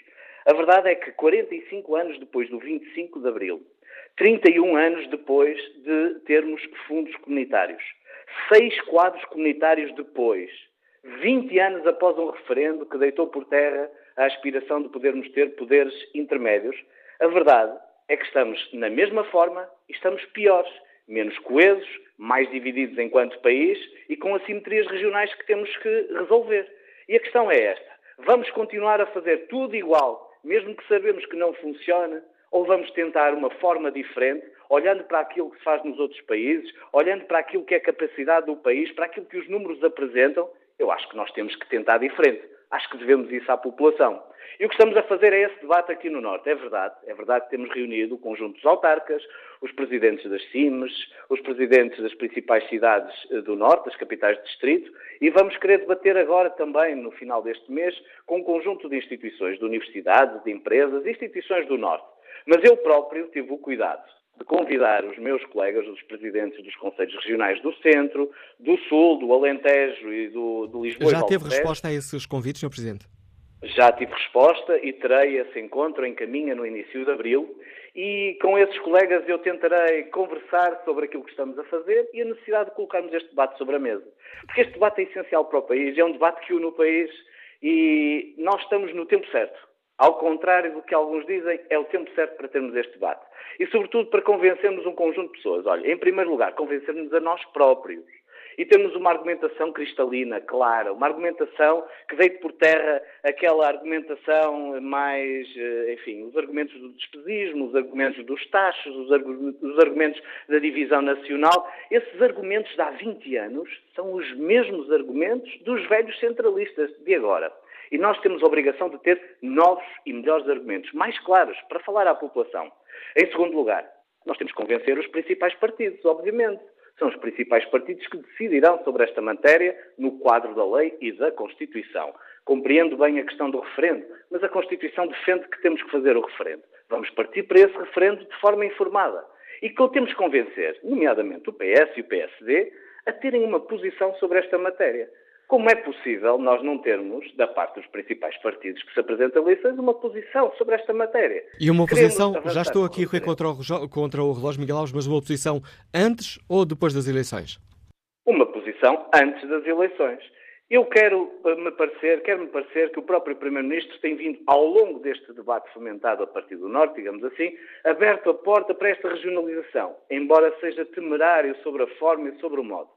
A verdade é que 45 anos depois do 25 de Abril, 31 anos depois de termos fundos comunitários, seis quadros comunitários depois, 20 anos após um referendo que deitou por terra a aspiração de podermos ter poderes intermédios, a verdade é que estamos na mesma forma e estamos piores menos coesos, mais divididos enquanto país e com assimetrias regionais que temos que resolver. E a questão é esta: vamos continuar a fazer tudo igual, mesmo que sabemos que não funciona, ou vamos tentar uma forma diferente, olhando para aquilo que se faz nos outros países, olhando para aquilo que é a capacidade do país, para aquilo que os números apresentam? Eu acho que nós temos que tentar diferente. Acho que devemos isso à população. E o que estamos a fazer é esse debate aqui no Norte. É verdade, é verdade que temos reunido o conjunto dos autarcas, os presidentes das CIMES, os presidentes das principais cidades eh, do Norte, das capitais de distrito, e vamos querer debater agora também, no final deste mês, com um conjunto de instituições, de universidades, de empresas, instituições do Norte. Mas eu próprio tive o cuidado de convidar os meus colegas, os presidentes dos Conselhos Regionais do Centro, do Sul, do Alentejo e do, do Lisboa. Já teve resposta a esses convites, Sr. Presidente? Já tive resposta e terei esse encontro em caminho no início de abril e com esses colegas eu tentarei conversar sobre aquilo que estamos a fazer e a necessidade de colocarmos este debate sobre a mesa. Porque este debate é essencial para o país, é um debate que une o país e nós estamos no tempo certo. Ao contrário do que alguns dizem, é o tempo certo para termos este debate. E, sobretudo, para convencermos um conjunto de pessoas. Olha, em primeiro lugar, convencermos a nós próprios e temos uma argumentação cristalina, clara, uma argumentação que deite por terra aquela argumentação mais, eh, enfim, os argumentos do despesismo, os argumentos dos taxos, os, argumentos da divisão nacional. Esses argumentos de há 20 anos são os mesmos argumentos dos velhos centralistas de agora. E nós temos a obrigação de ter novos e melhores argumentos, mais claros, para falar à população. Em segundo lugar, nós temos que convencer os principais partidos, obviamente são os principais partidos que decidirão sobre esta matéria no quadro da lei e da Constituição. Compreendo bem a questão do referendo, mas a Constituição defende que temos que fazer o referendo. Vamos partir para esse referendo de forma informada. E que temos que convencer, nomeadamente o PS e o PSD, a terem uma posição sobre esta matéria. Como é possível nós não termos, da parte dos principais partidos que se apresentam a eleições, uma posição sobre esta matéria? E uma posição, já estou aqui a correr contra o, contra o relógio Miguel Alves, mas uma posição antes ou depois das eleições? Uma posição antes das eleições. Eu quero eh, me parecer, quero me parecer que o próprio Primeiro-Ministro tem vindo, ao longo deste debate fomentado a partir do Norte, digamos assim, aberto a porta para esta regionalização, embora seja temerário sobre a forma e sobre o modo.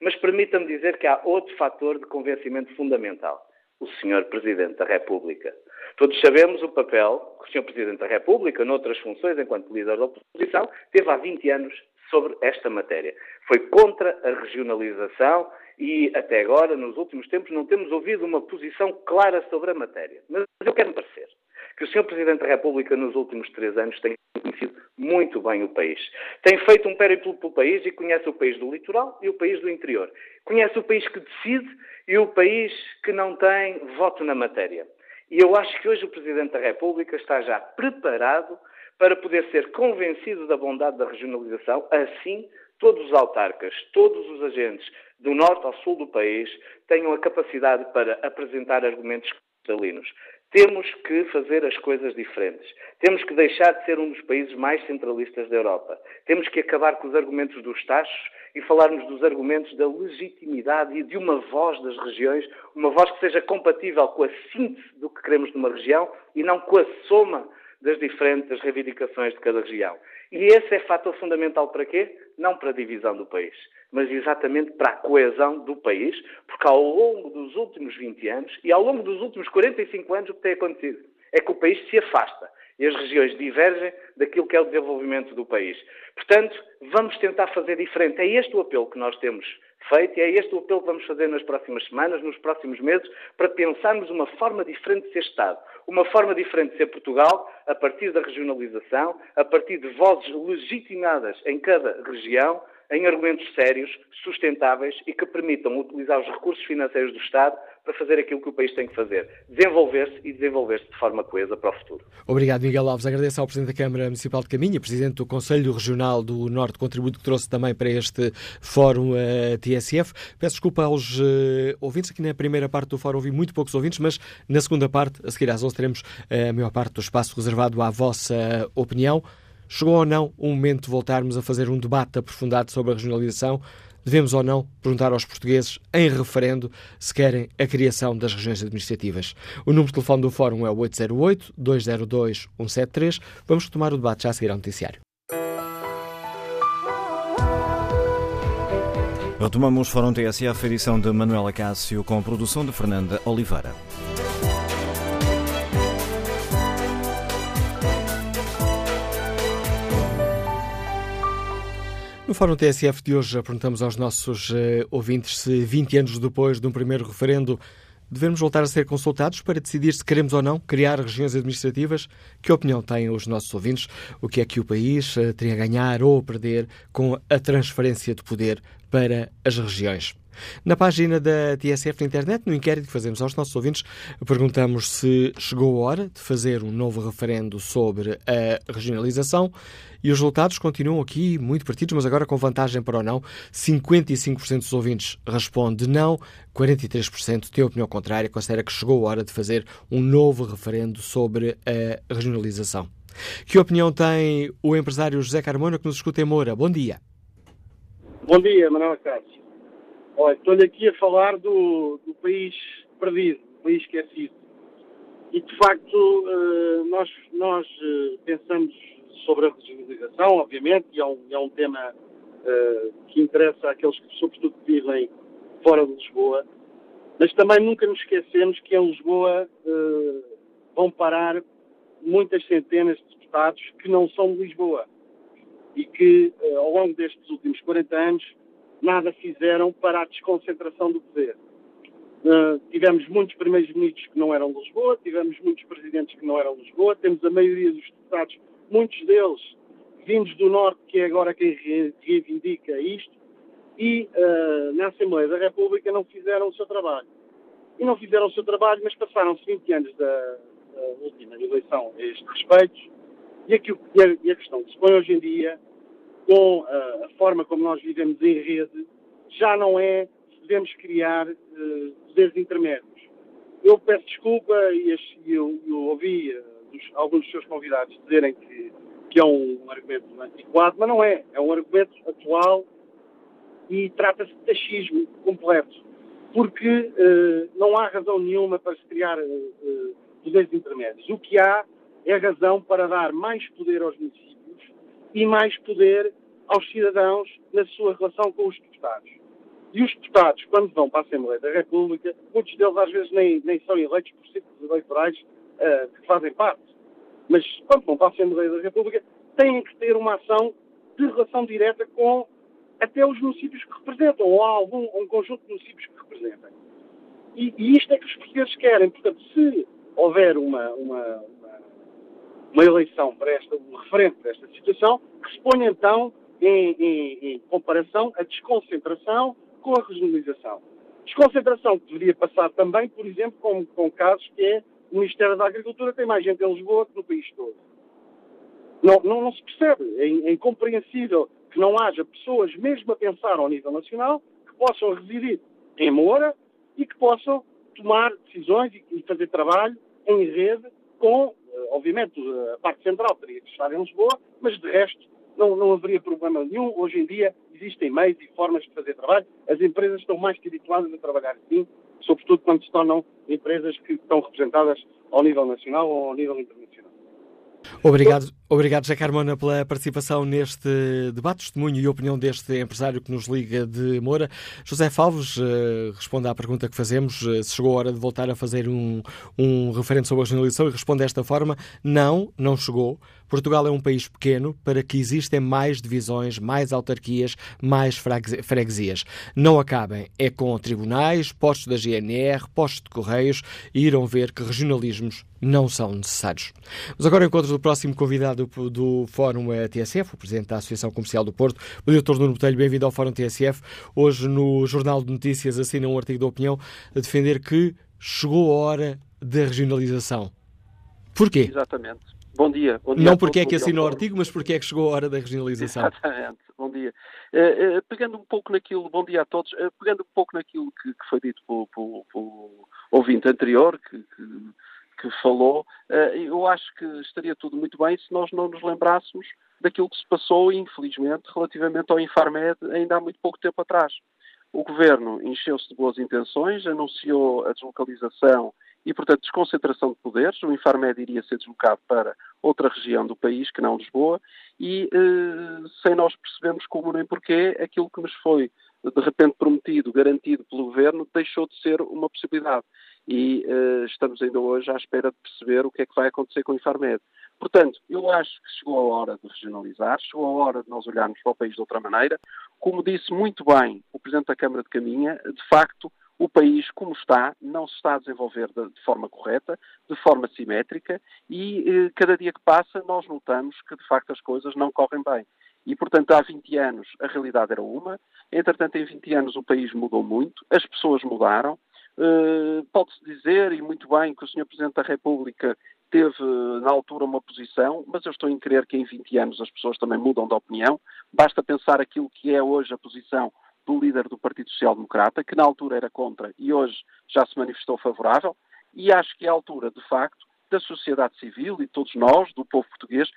Mas permita-me dizer que há outro fator de convencimento fundamental. O Sr. Presidente da República. Todos sabemos o papel que o Sr. Presidente da República, noutras funções enquanto líder da oposição, teve há 20 anos sobre esta matéria. Foi contra a regionalização e até agora, nos últimos tempos, não temos ouvido uma posição clara sobre a matéria. Mas eu quero me parecer que o Sr. Presidente da República, nos últimos três anos, tem conhecido muito bem o país. Tem feito um périplo pelo país e conhece o país do litoral e o país do interior. Conhece o país que decide e o país que não tem voto na matéria. E eu acho que hoje o Presidente da República está já preparado para poder ser convencido da bondade da regionalização, assim todos os autarcas, todos os agentes do norte ao sul do país tenham a capacidade para apresentar argumentos cristalinos. Temos que fazer as coisas diferentes. Temos que deixar de ser um dos países mais centralistas da Europa. Temos que acabar com os argumentos dos taxos e falarmos dos argumentos da legitimidade e de uma voz das regiões, uma voz que seja compatível com a síntese do que queremos numa região e não com a soma das diferentes reivindicações de cada região. E esse é fator fundamental para quê? Não para a divisão do país, mas exatamente para a coesão do país, porque ao longo dos últimos 20 anos e ao longo dos últimos 45 anos o que tem acontecido é que o país se afasta e as regiões divergem daquilo que é o desenvolvimento do país. Portanto, vamos tentar fazer diferente. É este o apelo que nós temos feito e é este o apelo que vamos fazer nas próximas semanas, nos próximos meses, para pensarmos uma forma diferente de ser Estado, uma forma diferente de ser Portugal, a partir da regionalização, a partir de vozes legitimadas em cada região, em argumentos sérios, sustentáveis e que permitam utilizar os recursos financeiros do Estado para fazer aquilo que o país tem que fazer, desenvolver-se e desenvolver-se de forma coesa para o futuro. Obrigado, Miguel Alves. Agradeço ao Presidente da Câmara Municipal de Caminha, Presidente do Conselho Regional do Norte, contributo que trouxe também para este Fórum uh, eh, TSF. Peço desculpa aos uh, ouvintes, aqui na primeira parte do Fórum ouvi muito poucos ouvintes, mas na segunda parte, a seguir às 11, teremos uh, a maior parte do espaço reservado à vossa opinião. Chegou ou não o momento de voltarmos a fazer um debate aprofundado sobre a regionalização? Devemos ou não perguntar aos portugueses, em referendo, se querem a criação das regiões administrativas? O número de telefone do Fórum é o 808-202-173. Vamos retomar o debate já a seguir ao noticiário. Retomamos Fórum TSF, edição de Manuela Cássio, com produção de Fernanda Oliveira. No Fórum TSF de hoje, perguntamos aos nossos uh, ouvintes se 20 anos depois de um primeiro referendo devemos voltar a ser consultados para decidir se queremos ou não criar regiões administrativas. Que opinião têm os nossos ouvintes? O que é que o país uh, teria a ganhar ou a perder com a transferência de poder para as regiões? Na página da TSF na internet, no inquérito que fazemos aos nossos ouvintes, perguntamos se chegou a hora de fazer um novo referendo sobre a regionalização e os resultados continuam aqui muito partidos, mas agora com vantagem para o não. 55% dos ouvintes responde não, 43% tem opinião contrária, considera que chegou a hora de fazer um novo referendo sobre a regionalização. Que opinião tem o empresário José Carmona que nos escuta em Moura? Bom dia. Bom dia, Manuel Carlos. Olha, estou-lhe aqui a falar do, do país perdido, do país esquecido. E, de facto, eh, nós, nós eh, pensamos sobre a regionalização, obviamente, e é um, é um tema uh, que interessa àqueles que, sobretudo, vivem fora de Lisboa, mas também nunca nos esquecemos que em Lisboa vão parar muitas centenas de deputados que não são de Lisboa e que, ao longo destes últimos 40 anos, nada fizeram para a desconcentração do poder. Uh, tivemos muitos primeiros ministros que não eram de Lisboa, tivemos muitos presidentes que não eram de Lisboa, temos a maioria dos deputados muitos deles vindos do Norte, que é agora quem reivindica isto, e uh, na Assembleia da República não fizeram o seu trabalho. E não fizeram o seu trabalho, mas passaram-se 20 anos da, da, última eleição a este respeito, e, aqui, e, a, e a questão que se põe hoje em dia, com uh, a forma como nós vivemos em rede, já não é se devemos criar uh, poderes intermédios. Eu peço desculpa e eu, eu ouvi dos, alguns dos seus convidados dizerem que, que é um, um argumento antiquado, mas não é. É um argumento atual e trata-se de taxismo completo. Porque uh, não há razão nenhuma para se criar uh, poderes intermédios. O que há é razão para dar mais poder aos municípios e mais poder aos cidadãos na sua relação com os deputados. E os deputados, quando vão para a Assembleia da República, muitos deles às vezes nem, nem são eleitos por círculos eleitorais uh, que fazem parte, mas quando vão para a Assembleia da República, têm que ter uma ação de relação direta com até os municípios que representam, ou algum um conjunto de municípios que representam. E, e isto é que os portugueses querem. Portanto, se houver uma, uma, uma, eleição para esta, um referente para esta situação, que se ponha então em, em, em comparação a desconcentração com a regionalização. Desconcentração que deveria passar também, por exemplo, com, com casos que é o Ministério da Agricultura tem mais gente em Lisboa que no país todo. Não, não, não se percebe. É, é incompreensível que não haja pessoas, mesmo a pensar ao nível nacional, que possam residir em Moura e que possam tomar decisões e fazer trabalho em rede com, obviamente, a parte central teria que estar em Lisboa, mas de resto não, não haveria problema nenhum. Hoje em dia existem meios e formas de fazer trabalho. As empresas estão mais que habituadas a trabalhar assim, sobretudo quando se tornam empresas que estão representadas ao nível nacional ou ao nível internacional. Obrigado, obrigado, José Carmona, pela participação neste debate, testemunho e opinião deste empresário que nos liga de Moura. José Falves, uh, responde à pergunta que fazemos, uh, se chegou a hora de voltar a fazer um, um referente sobre a regionalização e responde desta forma, não, não chegou. Portugal é um país pequeno para que existem mais divisões, mais autarquias, mais freguesias. Não acabem é com tribunais, postos da GNR, postos de correios e irão ver que regionalismos não são necessários. Mas agora encontro do próximo convidado do, do Fórum TSF, o Presidente da Associação Comercial do Porto, o Dr. Nuno Botelho. Bem-vindo ao Fórum TSF. Hoje no Jornal de Notícias assina um artigo de opinião a defender que chegou a hora da regionalização. Porquê? Exatamente. Bom dia. Bom dia Não porque é que assinou o artigo, mas porque é que chegou a hora da regionalização. Exatamente. Bom dia. Uh, uh, pegando um pouco naquilo, bom dia a todos, uh, pegando um pouco naquilo que, que foi dito pelo, pelo, pelo ouvinte anterior, que, que, que falou, eu acho que estaria tudo muito bem se nós não nos lembrássemos daquilo que se passou, infelizmente, relativamente ao Infarmed ainda há muito pouco tempo atrás. O governo encheu-se de boas intenções, anunciou a deslocalização e, portanto, desconcentração de poderes. O Infarmed iria ser deslocado para outra região do país, que não Lisboa, e eh, sem nós percebermos como nem porquê, aquilo que nos foi de repente prometido, garantido pelo governo, deixou de ser uma possibilidade. E eh, estamos ainda hoje à espera de perceber o que é que vai acontecer com o Infarmed. Portanto, eu acho que chegou a hora de regionalizar, chegou a hora de nós olharmos para o país de outra maneira. Como disse muito bem o Presidente da Câmara de Caminha, de facto, o país, como está, não se está a desenvolver de, forma correta, de forma simétrica, e eh, cada dia que passa nós notamos que, de facto, as coisas não correm bem. E, portanto, há 20 anos a realidade era uma, entretanto, em 20 anos o país mudou muito, as pessoas mudaram. Uh, Pode-se dizer, e muito bem, que o Sr. Presidente da República teve, na altura, uma posição, mas eu estou em crer que em 20 anos as pessoas também mudam de opinião. Basta pensar aquilo que é hoje a posição do líder do Partido Social Democrata, que na altura era contra e hoje já se manifestou favorável, e acho que é a altura, de facto, da sociedade civil e todos nós, do povo português,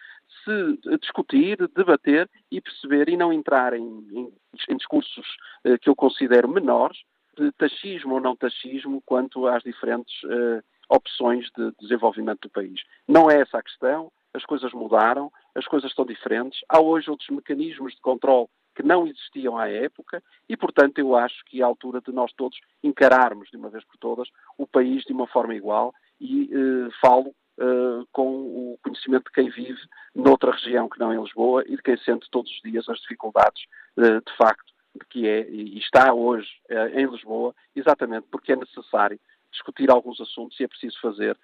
se discutir, debater e perceber e não entrar em, em, em discursos eh, que eu considero menores, de taxismo ou não taxismo, quanto às diferentes eh, opções de desenvolvimento do país. Não é essa a questão, as coisas mudaram, as coisas estão diferentes, há hoje outros mecanismos de controle que não existiam à época e, portanto, eu acho que é a altura de nós todos encararmos de uma vez por todas o país de uma forma igual e eh, falo eh, com o conhecimento de quem vive noutra região que não em Lisboa e de quem sente todos os dias as dificuldades, eh, de facto, de que é e está hoje eh, em Lisboa, exatamente porque é necessário discutir alguns assuntos e é preciso fazer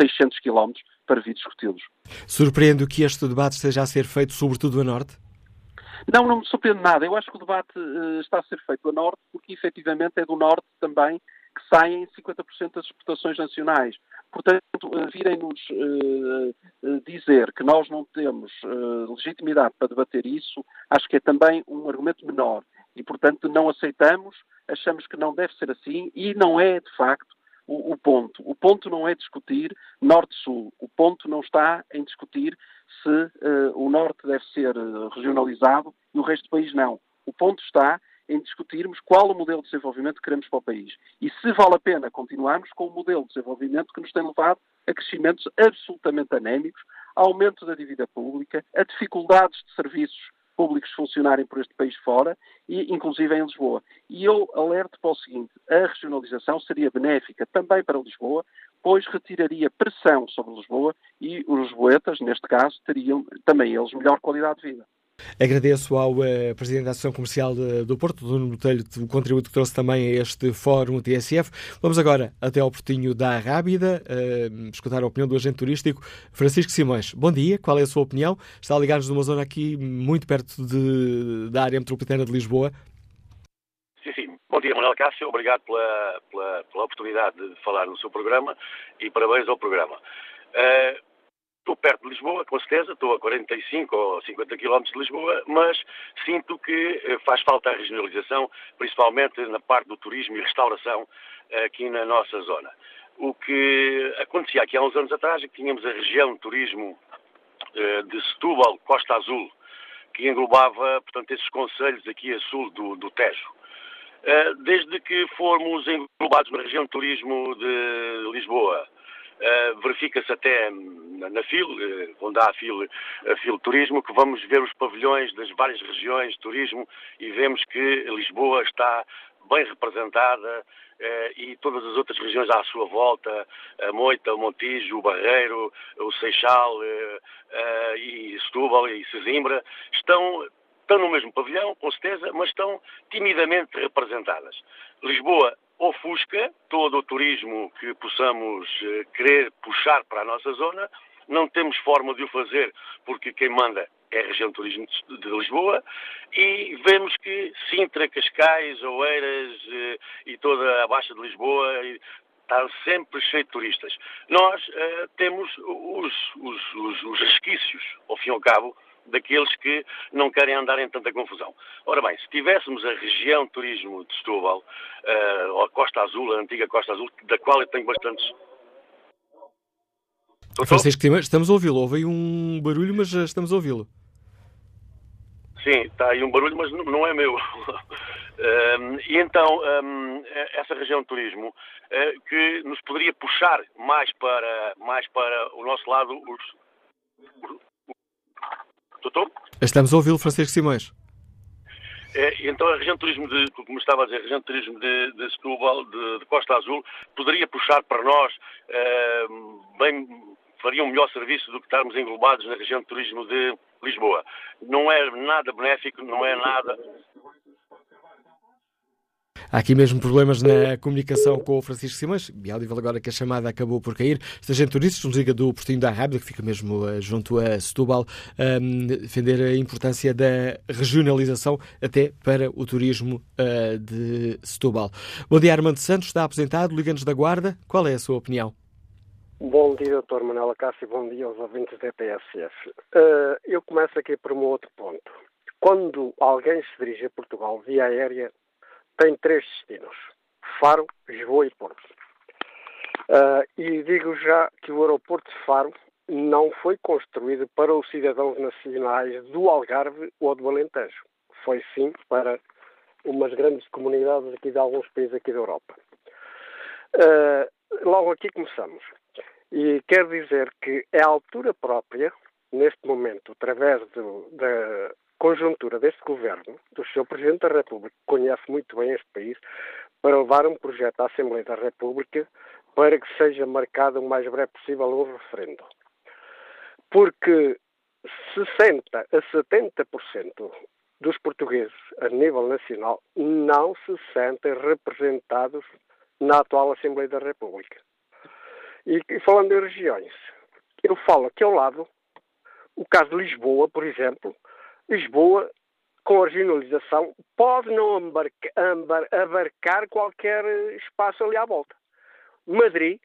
600 quilómetros para vir discuti-los. Surpreende que este debate esteja a ser feito sobretudo a Norte? Não, não me surpreende nada. Eu acho que o debate uh, está a ser feito a norte, porque efetivamente é do norte também que saem 50% das exportações nacionais. Portanto, uh, virem-nos uh, dizer que nós não temos legitimidade para debater isso, acho que é também um argumento menor. E, portanto, não aceitamos, achamos que não deve ser assim e não é, de facto, o, o ponto. O ponto não é discutir norte-sul. O ponto não está em discutir se uh, o norte deve ser uh, regionalizado e o resto do país não. O ponto está em discutirmos qual o modelo de desenvolvimento que queremos para o país. E se vale a pena continuarmos com o modelo de desenvolvimento que nos tem levado a crescimentos absolutamente anémicos, a aumento da dívida pública, a dificuldades de serviços públicos funcionarem por este país fora, e inclusive em Lisboa. E eu alerto para o seguinte, a regionalização seria benéfica também para Lisboa, pois retiraria pressão sobre Lisboa e os lisboetas, neste caso, teriam também eles melhor qualidade de vida. Agradeço ao uh, Presidente da Associação Comercial de, do Porto, Nuno Botelho, o contributo que trouxe também a este fórum TSF. Vamos agora até ao Portinho da Rábida, uh, escutar a opinião do agente turístico Francisco Simões. Bom dia, qual é a sua opinião? Está ligado-nos numa zona aqui muito perto de, da área metropolitana de Lisboa. Sim, sim. Bom dia, Manuel Cássio. Obrigado pela, pela, pela, oportunidade de falar no seu programa e parabéns ao programa. Uh, Estou perto de Lisboa, com certeza, estou a 45 ou 50 quilómetros de Lisboa, mas sinto que eh, faz falta a regionalização, principalmente na parte do turismo e restauração aqui na nossa zona. O que acontecia aqui há uns anos atrás é que tínhamos a região de turismo eh, de Setúbal, Costa Azul, que englobava, portanto, esses conselhos aqui a sul do, do Tejo. Eh, desde que fomos englobados na região de turismo de Lisboa, Uh, verifica-se até na, FIL, uh, onde há a FIL, a FIL Turismo, que vamos ver os pavilhões das várias regiões de turismo e vemos que Lisboa está bem representada uh, e todas as outras regiões à sua volta, a Moita, o Montijo, o Barreiro, o Seixal e Setúbal e Sesimbra, estão, estão no mesmo pavilhão, com certeza, mas estão timidamente representadas. Lisboa ofusca todo o turismo que possamos eh, querer puxar para a nossa zona. Não temos forma de o fazer porque quem manda é a região de turismo de Lisboa e vemos que Sintra, Cascais, Oeiras eh, e toda a Baixa de Lisboa está sempre cheio de turistas. Nós uh, temos os, os, os, os resquícios, ao fim e ao cabo, daqueles que não querem andar em tanta confusão. Ora bem, se tivéssemos a região de turismo de Setúbal, uh, ou a Costa Azul, a antiga Costa Azul, da qual eu tenho bastantes... Francisco estamos a ouvi-lo. Houve aí um barulho, mas estamos a ouvi-lo. Sim, está aí um barulho, mas não é meu. um, e então, um, essa região de turismo uh, que nos poderia puxar mais para, mais para o nosso lado os, Doutor? Estamos a ouvi-lo, Francisco Simões. É, então a região de turismo, de, como estava a dizer, a região de turismo de, de Setúbal, de, de, Costa Azul, poderia puxar para nós é, bem, faria um melhor serviço do que estarmos englobados na região de turismo de Lisboa. Não é nada benéfico, não é nada Há aqui mesmo problemas na comunicação com o Francisco Simões. Audível agora que a chamada acabou por cair. Esta gente turistas nos liga do Portinho da Rábida, que fica mesmo uh, junto a Setúbal, um, defender a importância da regionalização até para o turismo uh, de Setúbal. Bom dia, Armando Santos, está aposentado, liga-nos da Guarda. Qual é a sua opinião? Bom dia, Dr. Manuela Cássio, bom dia aos ouvintes da PSF. Uh, eu começo aqui por um outro ponto. Quando alguém se dirige a Portugal via aérea, tem três destinos: Faro, Lisboa e Porto. Uh, e digo já que o aeroporto de Faro não foi construído para os cidadãos nacionais do Algarve ou do Alentejo. Foi sim para umas grandes comunidades aqui de alguns países aqui da Europa. Uh, logo aqui começamos. E quero dizer que é a altura própria, neste momento, através do, da, conjuntura deste governo, do seu Presidente da República, que conhece muito bem este país, para levar um projeto à Assembleia da República para que seja marcado o mais breve possível um referendo. Porque 60% a 70% dos portugueses a nível nacional não se sentem representados na atual Assembleia da República. E, e falando em regiões, eu falo aqui ao lado, o caso de Lisboa, por exemplo, Lisboa, com a regionalização, pode não abarcar qualquer espaço ali à volta. Madrid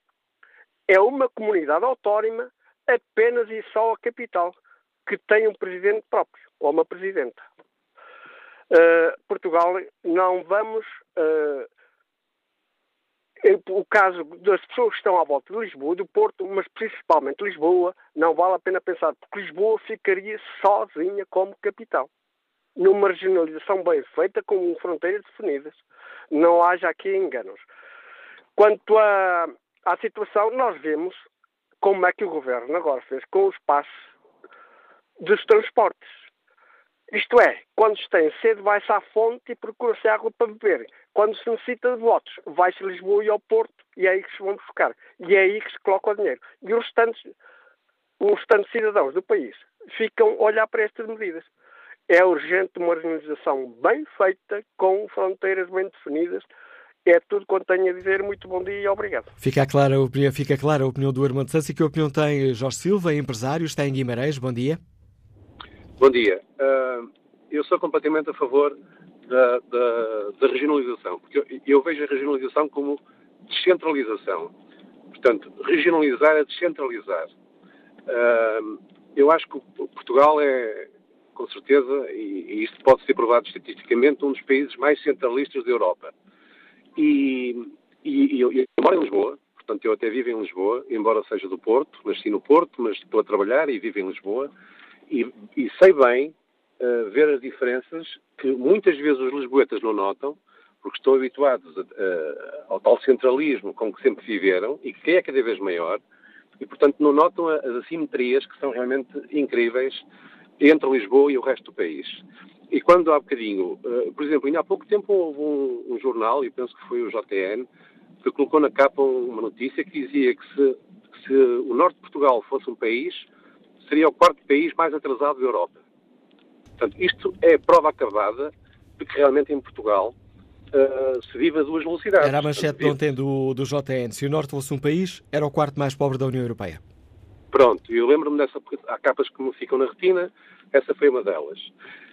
é uma comunidade autónoma apenas e só a capital, que tem um presidente próprio, ou uma presidenta. Uh, Portugal, não vamos. Uh, o caso das pessoas que estão à volta de Lisboa, do Porto, mas principalmente Lisboa, não vale a pena pensar, porque Lisboa ficaria sozinha como capital. Numa regionalização bem feita, com fronteiras definidas. Não haja aqui enganos. Quanto à, à situação, nós vemos como é que o governo agora fez com os passos dos transportes. Isto é, quando se tem sede, vai-se à fonte e procura-se água para beber. Quando se necessita de votos, vai-se a Lisboa e ao Porto e é aí que se vão buscar. E é aí que se coloca o dinheiro. E os restantes, os restantes cidadãos do país ficam a olhar para estas medidas. É urgente uma organização bem feita, com fronteiras bem definidas. É tudo quanto tenho a dizer. Muito bom dia e obrigado. Fica clara a opinião, fica clara a opinião do Armando e que opinião tem Jorge Silva, empresário, está em Guimarães. Bom dia. Bom dia. Uh, eu sou completamente a favor da, da, da regionalização, porque eu, eu, vejo a regionalização como descentralização. Portanto, regionalizar é descentralizar. Uh, eu acho que Portugal é, com certeza, e, e isto pode ser provado estatisticamente, um dos países mais centralistas da Europa. E, e, e eu, eu moro em Lisboa, portanto, eu até vivo em Lisboa, embora seja do Porto, nasci no Porto, mas estou a trabalhar e vivo em Lisboa e, e sei bem uh, ver as diferenças que muitas vezes os lisboetas não notam, porque estão habituados a, a, ao tal centralismo com que sempre viveram e que é cada vez maior, e portanto não notam as assimetrias que são realmente incríveis entre Lisboa e o resto do país. E quando há bocadinho, uh, por exemplo, ainda há pouco tempo houve um, um, jornal, e penso que foi o JTN, que colocou na capa uma notícia que dizia que se, se o norte de Portugal fosse um país, seria o quarto país mais atrasado da Europa. Portanto, isto é prova acabada de que realmente em Portugal uh, se vive a duas velocidades. Era a manchete de ontem do, do JN. Se o Norte fosse um país, era o quarto mais pobre da União Europeia. Pronto, eu lembro-me dessa, há capas que me ficam na retina, essa foi uma delas.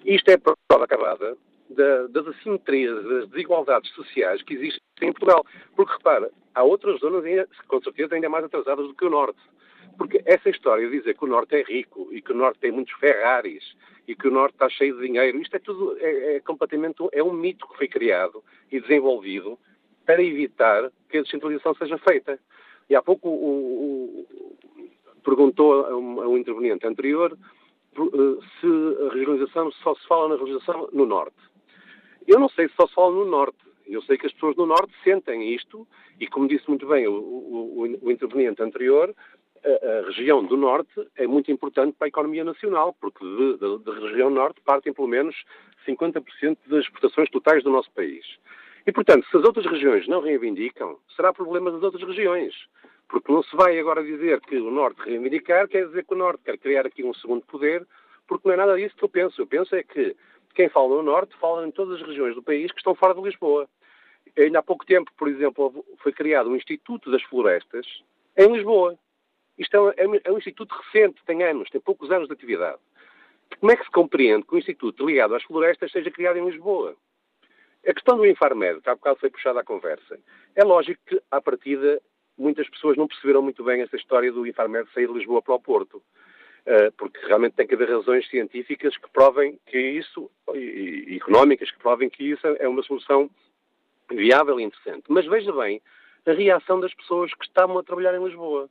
Isto é prova acabada da, das assimetrias, das desigualdades sociais que existem em Portugal. Porque, repara, há outras zonas, ainda, com certeza, ainda mais atrasadas do que o Norte. Porque essa história de dizer que o Norte é rico e que o Norte tem muitos Ferraris e que o Norte está cheio de dinheiro, isto é tudo, é, é completamente, é um mito que foi criado e desenvolvido para evitar que a descentralização seja feita. E há pouco o, o, perguntou a um, a um, interveniente anterior eh, se a regionalização só se fala na regionalização no Norte. Eu não sei se só se fala no Norte. Eu sei que as pessoas do Norte sentem isto e, como disse muito bem o, o interveniente anterior, a, região do Norte é muito importante para a economia nacional, porque da região Norte partem pelo menos 50% das exportações totais do nosso país. E, portanto, se as outras regiões não reivindicam, será problema das outras regiões. Porque não se vai agora dizer que o Norte reivindicar quer dizer que o Norte quer criar aqui um segundo poder, porque não é nada disso que eu penso. Eu penso é que quem fala no Norte fala em todas as regiões do país que estão fora de Lisboa. Ainda há pouco tempo, por exemplo, foi criado um Instituto das Florestas em Lisboa. Isto é um, é um instituto recente, tem anos, tem poucos anos de atividade. Como é que se compreende que um instituto ligado às florestas seja criado em Lisboa? A questão do Infarmed, que há bocado foi puxada à conversa, é lógico que, à partida, muitas pessoas não perceberam muito bem essa história do Infarmed sair de Lisboa para o Porto. Uh, porque realmente tem que haver razões científicas que provem que isso, e económicas, que provem que isso é uma solução viável e interessante. Mas veja bem a reação das pessoas que estavam a trabalhar em Lisboa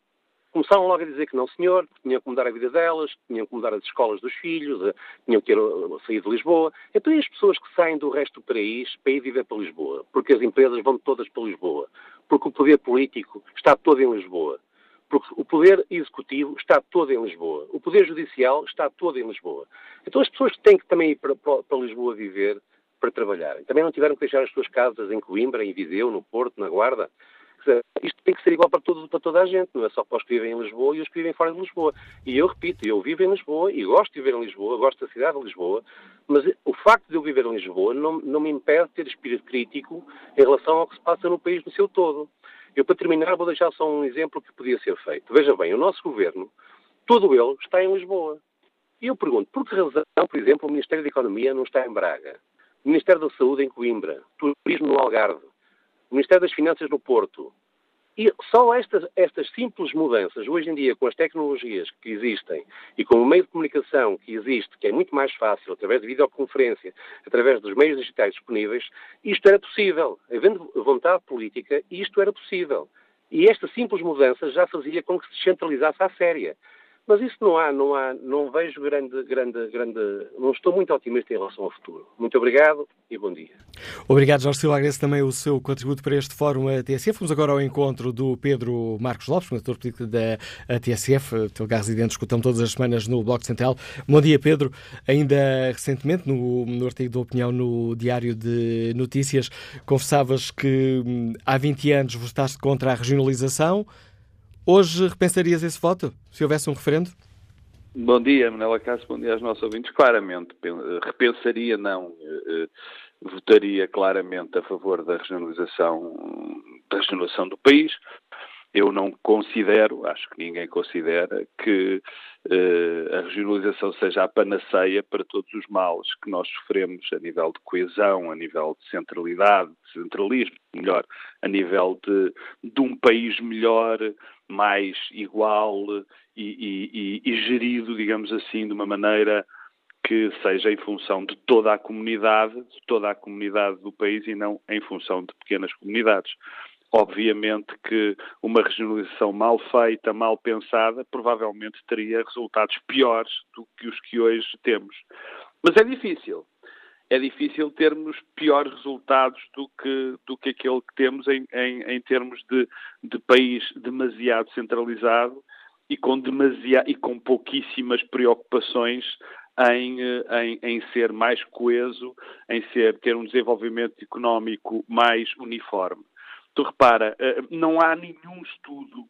começaram logo a dizer que não, senhor, que tinham que mudar a vida delas, que tinham que mudar as escolas dos filhos, eh, tinham que eh, sair de Lisboa. Então, e as pessoas que saem do resto do país para ir viver para Lisboa? Porque as empresas vão todas para Lisboa. Porque o poder político está todo em Lisboa. Porque o poder executivo está todo em Lisboa. O poder judicial está todo em Lisboa. Então, as pessoas têm que também ir para, para Lisboa viver para trabalhar. Também não tiveram que deixar as suas casas em Coimbra, em Viseu, no Porto, na Guarda isto tem que ser igual para, todo, para toda a gente, não é só para os que vivem em Lisboa e os que vivem fora de Lisboa. E eu repito, eu vivo em Lisboa e gosto de viver em Lisboa, gosto da cidade de Lisboa, mas o facto de eu viver em Lisboa não, não me impede de ter espírito crítico em relação ao que se passa no país no seu todo. Eu, para terminar, vou deixar só um exemplo que podia ser feito. Veja bem, o nosso governo, todo ele, está em Lisboa. E eu pergunto, por que razão, por exemplo, o Ministério da Economia não está em Braga? O Ministério da Saúde em Coimbra, Turismo no Algarve, o Ministério das Finanças no Porto. E só estas, estas simples mudanças, hoje em dia, com as tecnologias que existem e com o meio de comunicação que existe, que é muito mais fácil, através de videoconferência, através dos meios digitais disponíveis, isto era possível. Havendo vontade política, isto era possível. E esta simples mudança já fazia com que se descentralizasse à séria. Mas isso não há, não há, não vejo grande, grande, grande, não estou muito otimista em relação ao futuro. Muito obrigado e bom dia. Obrigado, Jorge Silva. Agradeço também o seu contributo para este fórum TSF. Vamos agora ao encontro do Pedro Marcos Lopes, comentador político da TSF, delegado residente, escutamos todas as semanas no Bloco Central. Bom dia, Pedro. Ainda recentemente, no, no artigo de opinião no Diário de Notícias, confessavas que hum, há 20 anos votaste contra a regionalização. Hoje repensarias esse voto, se houvesse um referendo? Bom dia, Manela Cássio, bom dia aos nossos ouvintes. Claramente, repensaria não, eh, votaria claramente a favor da regionalização, da regionalização do país. Eu não considero, acho que ninguém considera, que a regionalização seja a panaceia para todos os males que nós sofremos a nível de coesão, a nível de centralidade, de centralismo, melhor, a nível de, de um país melhor, mais igual e, e, e, gerido, digamos assim, de uma maneira que seja em função de toda a comunidade, de toda a comunidade do país e não em função de pequenas comunidades. Obviamente que uma regionalização mal feita, mal pensada, provavelmente teria resultados piores do que os que hoje temos. Mas é difícil. É difícil termos piores resultados do que, do que aquele que temos em, em, em termos de, de país demasiado centralizado e com, demasia, e com pouquíssimas preocupações em, em, em, ser mais coeso, em ser, ter um desenvolvimento económico mais uniforme. Tu repara, eh, não há nenhum estudo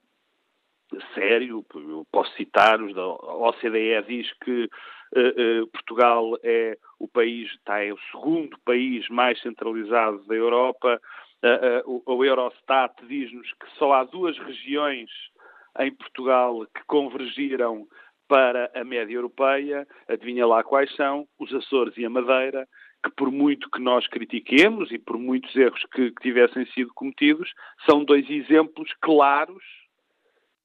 sério, eu posso citar-os, a OCDE diz que uh, uh, Portugal é o país, está, é o segundo país mais centralizado da Europa, uh, o Eurostat diz-nos que só há duas regiões em Portugal que convergiram para a média europeia, adivinha lá quais são, os Açores e a Madeira, que por muito que nós critiquemos e por muitos erros que, que tivessem sido cometidos, são dois exemplos claros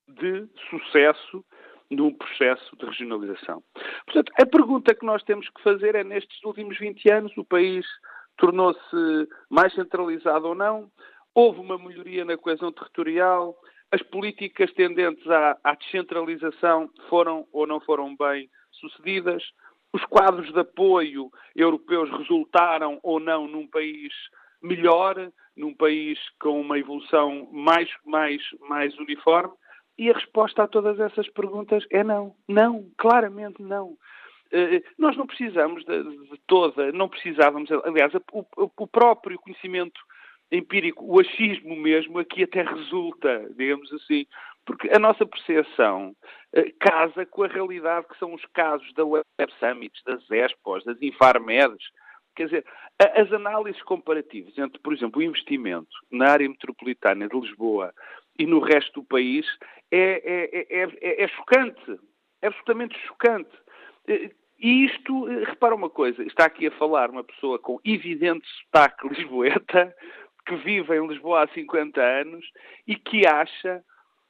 de sucesso num processo de regionalização. Portanto, a pergunta que nós temos que fazer é, nestes últimos 20 anos, o país tornou-se mais centralizado ou não? Houve uma melhoria na coesão territorial? As políticas tendentes à, à descentralização foram ou não foram bem sucedidas? Os quadros de apoio europeus resultaram ou não num país melhor, num país com uma evolução mais, mais, mais uniforme? E a resposta a todas essas perguntas é não. Não, claramente não. Uh, nós não precisamos de, de, toda, não precisávamos, aliás, o, o, próprio conhecimento empírico, o achismo mesmo, aqui até resulta, digamos assim, porque a nossa percepção uh, casa com a realidade que são os casos da Web Summits, das EXPOs, das Infarmedes. Quer dizer, as análises comparativas entre, por exemplo, o investimento na área metropolitana de Lisboa e no resto do país é, é, é, é chocante. É absolutamente chocante. E isto, repara uma coisa, está aqui a falar uma pessoa com evidente sotaque lisboeta, que vive em Lisboa há 50 anos e que acha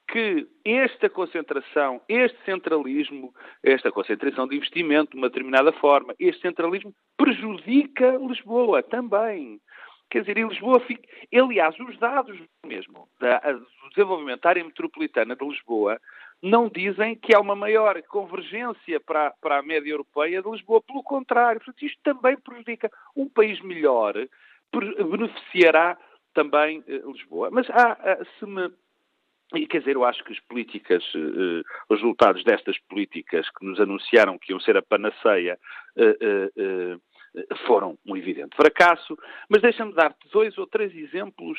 que esta concentração, este centralismo, esta concentração de investimento de uma determinada forma, este centralismo prejudica Lisboa também. Quer dizer, Lisboa fica. Aliás, os dados mesmo da, do desenvolvimento da área metropolitana de Lisboa não dizem que há uma maior convergência para, para a média europeia de Lisboa. Pelo contrário, isto também prejudica. Um país melhor beneficiará também eh, Lisboa. Mas há, se me e quer dizer, eu acho que as políticas, uh, os resultados destas políticas que nos anunciaram que iam ser a panaceia, uh, uh, foram um evidente fracasso, mas deixa-me dar-te dois ou três exemplos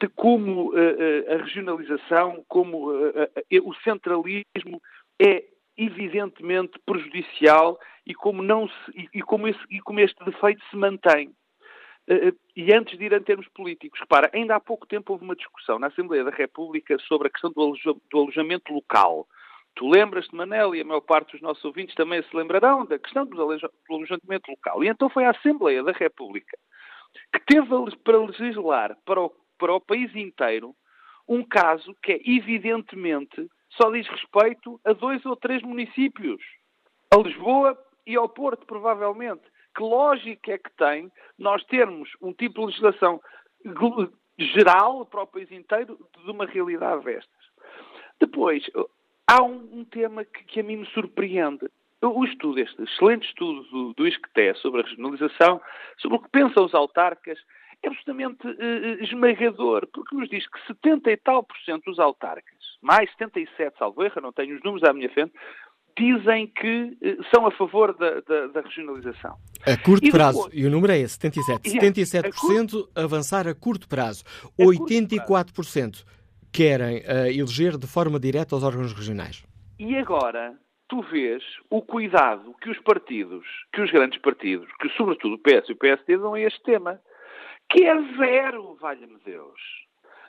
de como a regionalização, como o centralismo é evidentemente prejudicial e como, não se, e, como esse, e como este defeito se mantém. Eh, eh, e antes de ir em termos políticos, repara, ainda há pouco tempo houve uma discussão na Assembleia da República sobre a questão do, alojamento local. Tu lembras-te, Manel, e a maior parte dos nossos ouvintes também se lembrarão da questão do alojamento local. E então foi a Assembleia da República que teve para legislar para o, para o país inteiro um caso que é evidentemente só diz respeito a dois ou três municípios. A Lisboa e ao Porto, provavelmente que lógica é que tem nós termos um tipo de legislação geral para o país inteiro de uma realidade destas? Depois, há um, um tema que, que, a mim me surpreende. O estudo, este excelente estudo do, do ISCTE sobre a regionalização, sobre o que pensam os autarcas, é absolutamente uh, esmagador, porque nos diz que 70 e tal por cento dos autarcas, mais 77, salvo erro, não tenho os números à minha frente, dizem que uh, são a favor da, da, da regionalização. A curto e prazo, depois, e o número é esse, 77. Yeah, 77% a curto, avançar a curto prazo, a 84% curto querem uh, eleger de forma direta os órgãos regionais. E agora, tu vês o cuidado que os partidos, que os grandes partidos, que sobretudo o PS e o PSD dão a este tema que é zero, valha-me Deus.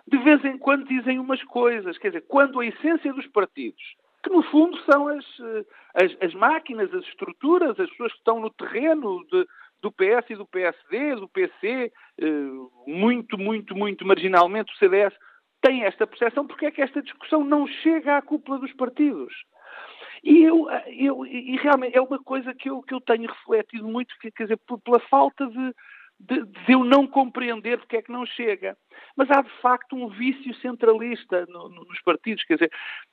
De vez em quando dizem umas coisas, quer dizer, quando a essência dos partidos, que no fundo são as, eh, as, as máquinas, as estruturas, as pessoas que estão no terreno de, do PS e do PSD, do PC, eh, muito, muito, muito marginalmente o CDS, têm esta percepção, porque é que esta discussão não chega à cúpula dos partidos. E, eu, eu, e realmente é uma coisa que eu, que eu tenho refletido muito, quer dizer, pela falta de, de, de, eu não compreender porque é que não chega. Mas há de facto um vício centralista no, no, nos partidos, quer dizer,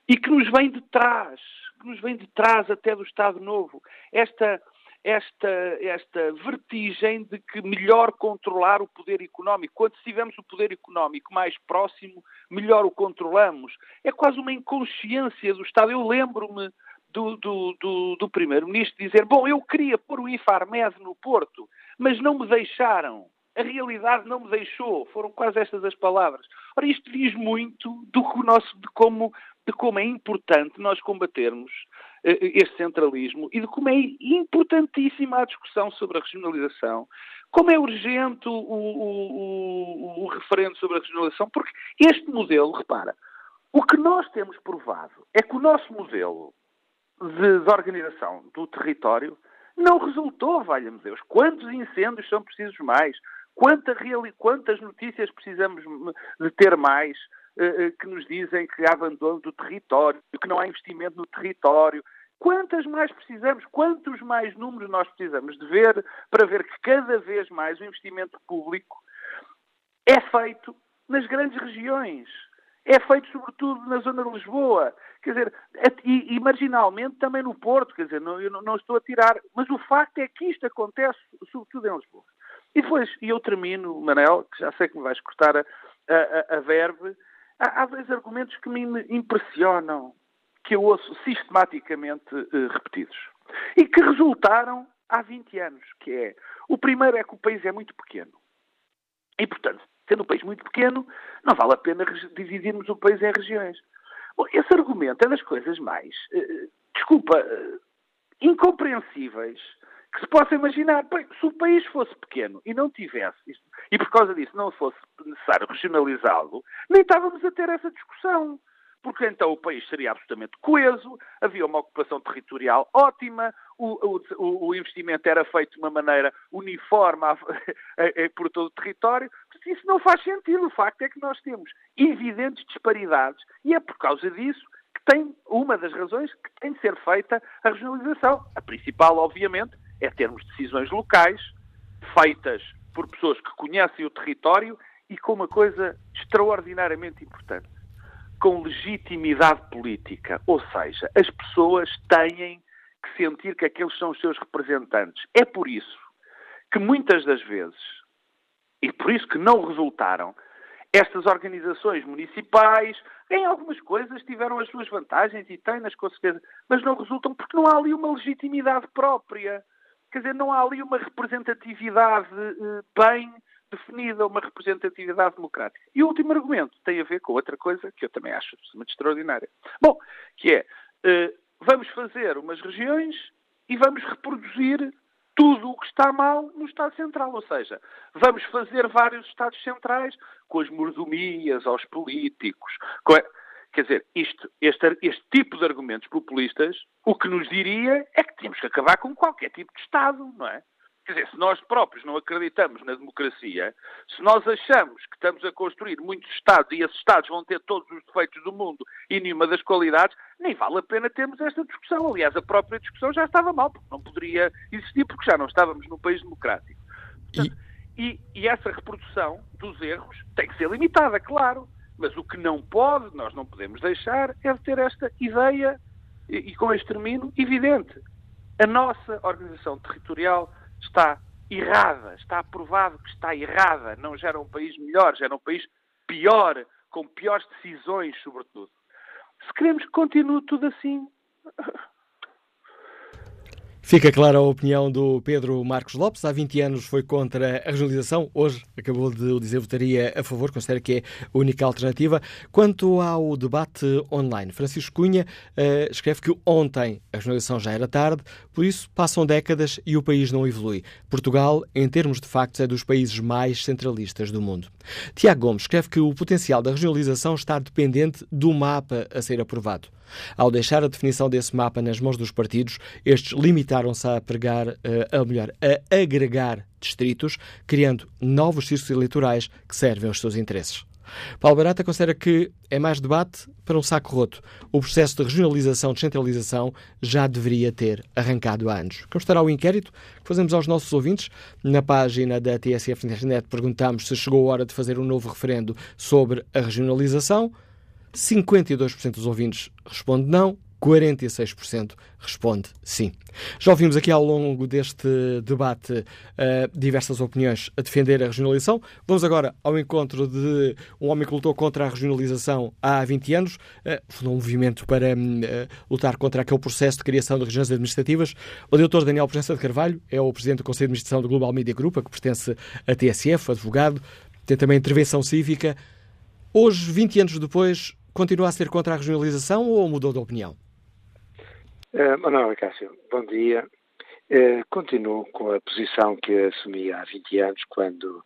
e que nos vem de trás, que nos vem de trás até do Estado Novo. Esta, esta, esta vertigem de que melhor controlar o poder económico. Quando tivermos o poder económico mais próximo, melhor o controlamos. É quase uma inconsciência do Estado. Eu lembro-me do, do, do, do Primeiro-Ministro dizer: Bom, eu queria pôr o Infarmed no Porto, mas não me deixaram. A realidade não me deixou. Foram quase estas as palavras. Ora, isto diz muito do nosso, de, como, de como é importante nós combatermos uh, este centralismo e de como é importantíssima a discussão sobre a regionalização, como é urgente o, o, o, o referendo sobre a regionalização, porque este modelo, repara, o que nós temos provado é que o nosso modelo de, de organização do território não resultou, valha-me Deus. Quantos incêndios são precisos mais? Quanta quantas notícias precisamos de ter mais uh, que nos dizem que há abandono do território, que não há investimento no território? Quantas mais precisamos? Quantos mais números nós precisamos de ver para ver que cada vez mais o investimento público é feito nas grandes regiões? É feito sobretudo na zona de Lisboa, quer dizer, e, e marginalmente também no Porto, quer dizer, não, eu não, estou a tirar, mas o facto é que isto acontece sobretudo em Lisboa. E depois, e eu termino, Manel, que já sei que me vais cortar a, a, a verve, há, há dois argumentos que me impressionam, que eu ouço sistematicamente uh, repetidos, e que resultaram há 20 anos, que é, o primeiro é que o país é muito pequeno. E, portanto, sendo um país muito pequeno, não vale a pena dividirmos o país em regiões. Bom, esse argumento é das coisas mais, uh, desculpa, uh, incompreensíveis que se possa imaginar. Se o país fosse pequeno e não tivesse, e por causa disso não fosse necessário regionalizá-lo, nem estávamos a ter essa discussão porque então o país seria absolutamente coeso, havia uma ocupação territorial ótima, o, o, o investimento era feito de uma maneira uniforme a, a, a, por todo o território. Isso não faz sentido. O facto é que nós temos evidentes disparidades e é por causa disso que tem uma das razões que tem de ser feita a regionalização. A principal, obviamente, é termos decisões locais feitas por pessoas que conhecem o território e com uma coisa extraordinariamente importante com legitimidade política. Ou seja, as pessoas têm que sentir que aqueles são os seus representantes. É por isso que muitas das vezes, e por isso que não resultaram, estas organizações municipais, em algumas coisas, tiveram as suas vantagens e têm-nas com certeza, mas não resultam porque não há ali uma legitimidade própria. Quer dizer, não há ali uma representatividade eh, bem definida uma representatividade democrática. E o último argumento tem a ver com outra coisa que eu também acho absolutamente extraordinária. Bom, que é, uh, vamos fazer umas regiões e vamos reproduzir tudo o que está mal no Estado Central. Ou seja, vamos fazer vários Estados Centrais com as mordomias aos políticos. Quer dizer, isto, este, este tipo de argumentos populistas, o que nos diria é que temos que acabar com qualquer tipo de Estado, não é? Quer dizer, se nós próprios não acreditamos na democracia, se nós achamos que estamos a construir muitos Estados e esses Estados vão ter todos os defeitos do mundo e nenhuma das qualidades, nem vale a pena termos esta discussão. Aliás, a própria discussão já estava mal, porque não poderia existir, porque já não estávamos num país democrático. Portanto, e... E, e essa reprodução dos erros tem que ser limitada, claro. Mas o que não pode, nós não podemos deixar, é de ter esta ideia, e, e com este termino, evidente. A nossa organização territorial está errada, está aprovado que está errada, não gera um país melhor, gera um país pior, com piores decisões, sobretudo. Se queremos que continue tudo assim, Fica clara a opinião do Pedro Marcos Lopes. Há 20 anos foi contra a regionalização, hoje acabou de dizer, votaria a favor, considera que é a única alternativa. Quanto ao debate online, Francisco Cunha uh, escreve que ontem a regionalização já era tarde, por isso passam décadas e o país não evolui. Portugal, em termos de factos, é dos países mais centralistas do mundo. Tiago Gomes escreve que o potencial da regionalização está dependente do mapa a ser aprovado. Ao deixar a definição desse mapa nas mãos dos partidos, estes limitaram-se a pregar, a melhor, a agregar distritos, criando novos círculos eleitorais que servem aos seus interesses. Paulo Barata considera que é mais debate para um saco roto. O processo de regionalização, descentralização, já deveria ter arrancado há anos. Como estará o inquérito que fazemos aos nossos ouvintes? Na página da TSF Internet perguntamos se chegou a hora de fazer um novo referendo sobre a regionalização. 52% dos ouvintes responde não, 46% responde sim. Já ouvimos aqui ao longo deste debate uh, diversas opiniões a defender a regionalização. Vamos agora ao encontro de um homem que lutou contra a regionalização há 20 anos, uh, fundou um movimento para uh, lutar contra aquele processo de criação de regiões administrativas. O doutor Daniel Presença de Carvalho é o presidente do Conselho de Administração do Global Media Group, a que pertence à TSF, advogado, tem também intervenção cívica. Hoje, 20 anos depois, continua a ser contra a regionalização ou mudou de opinião? Uh, Manuel Cássio, bom dia. Uh, continuo com a posição que assumi há 20 anos, quando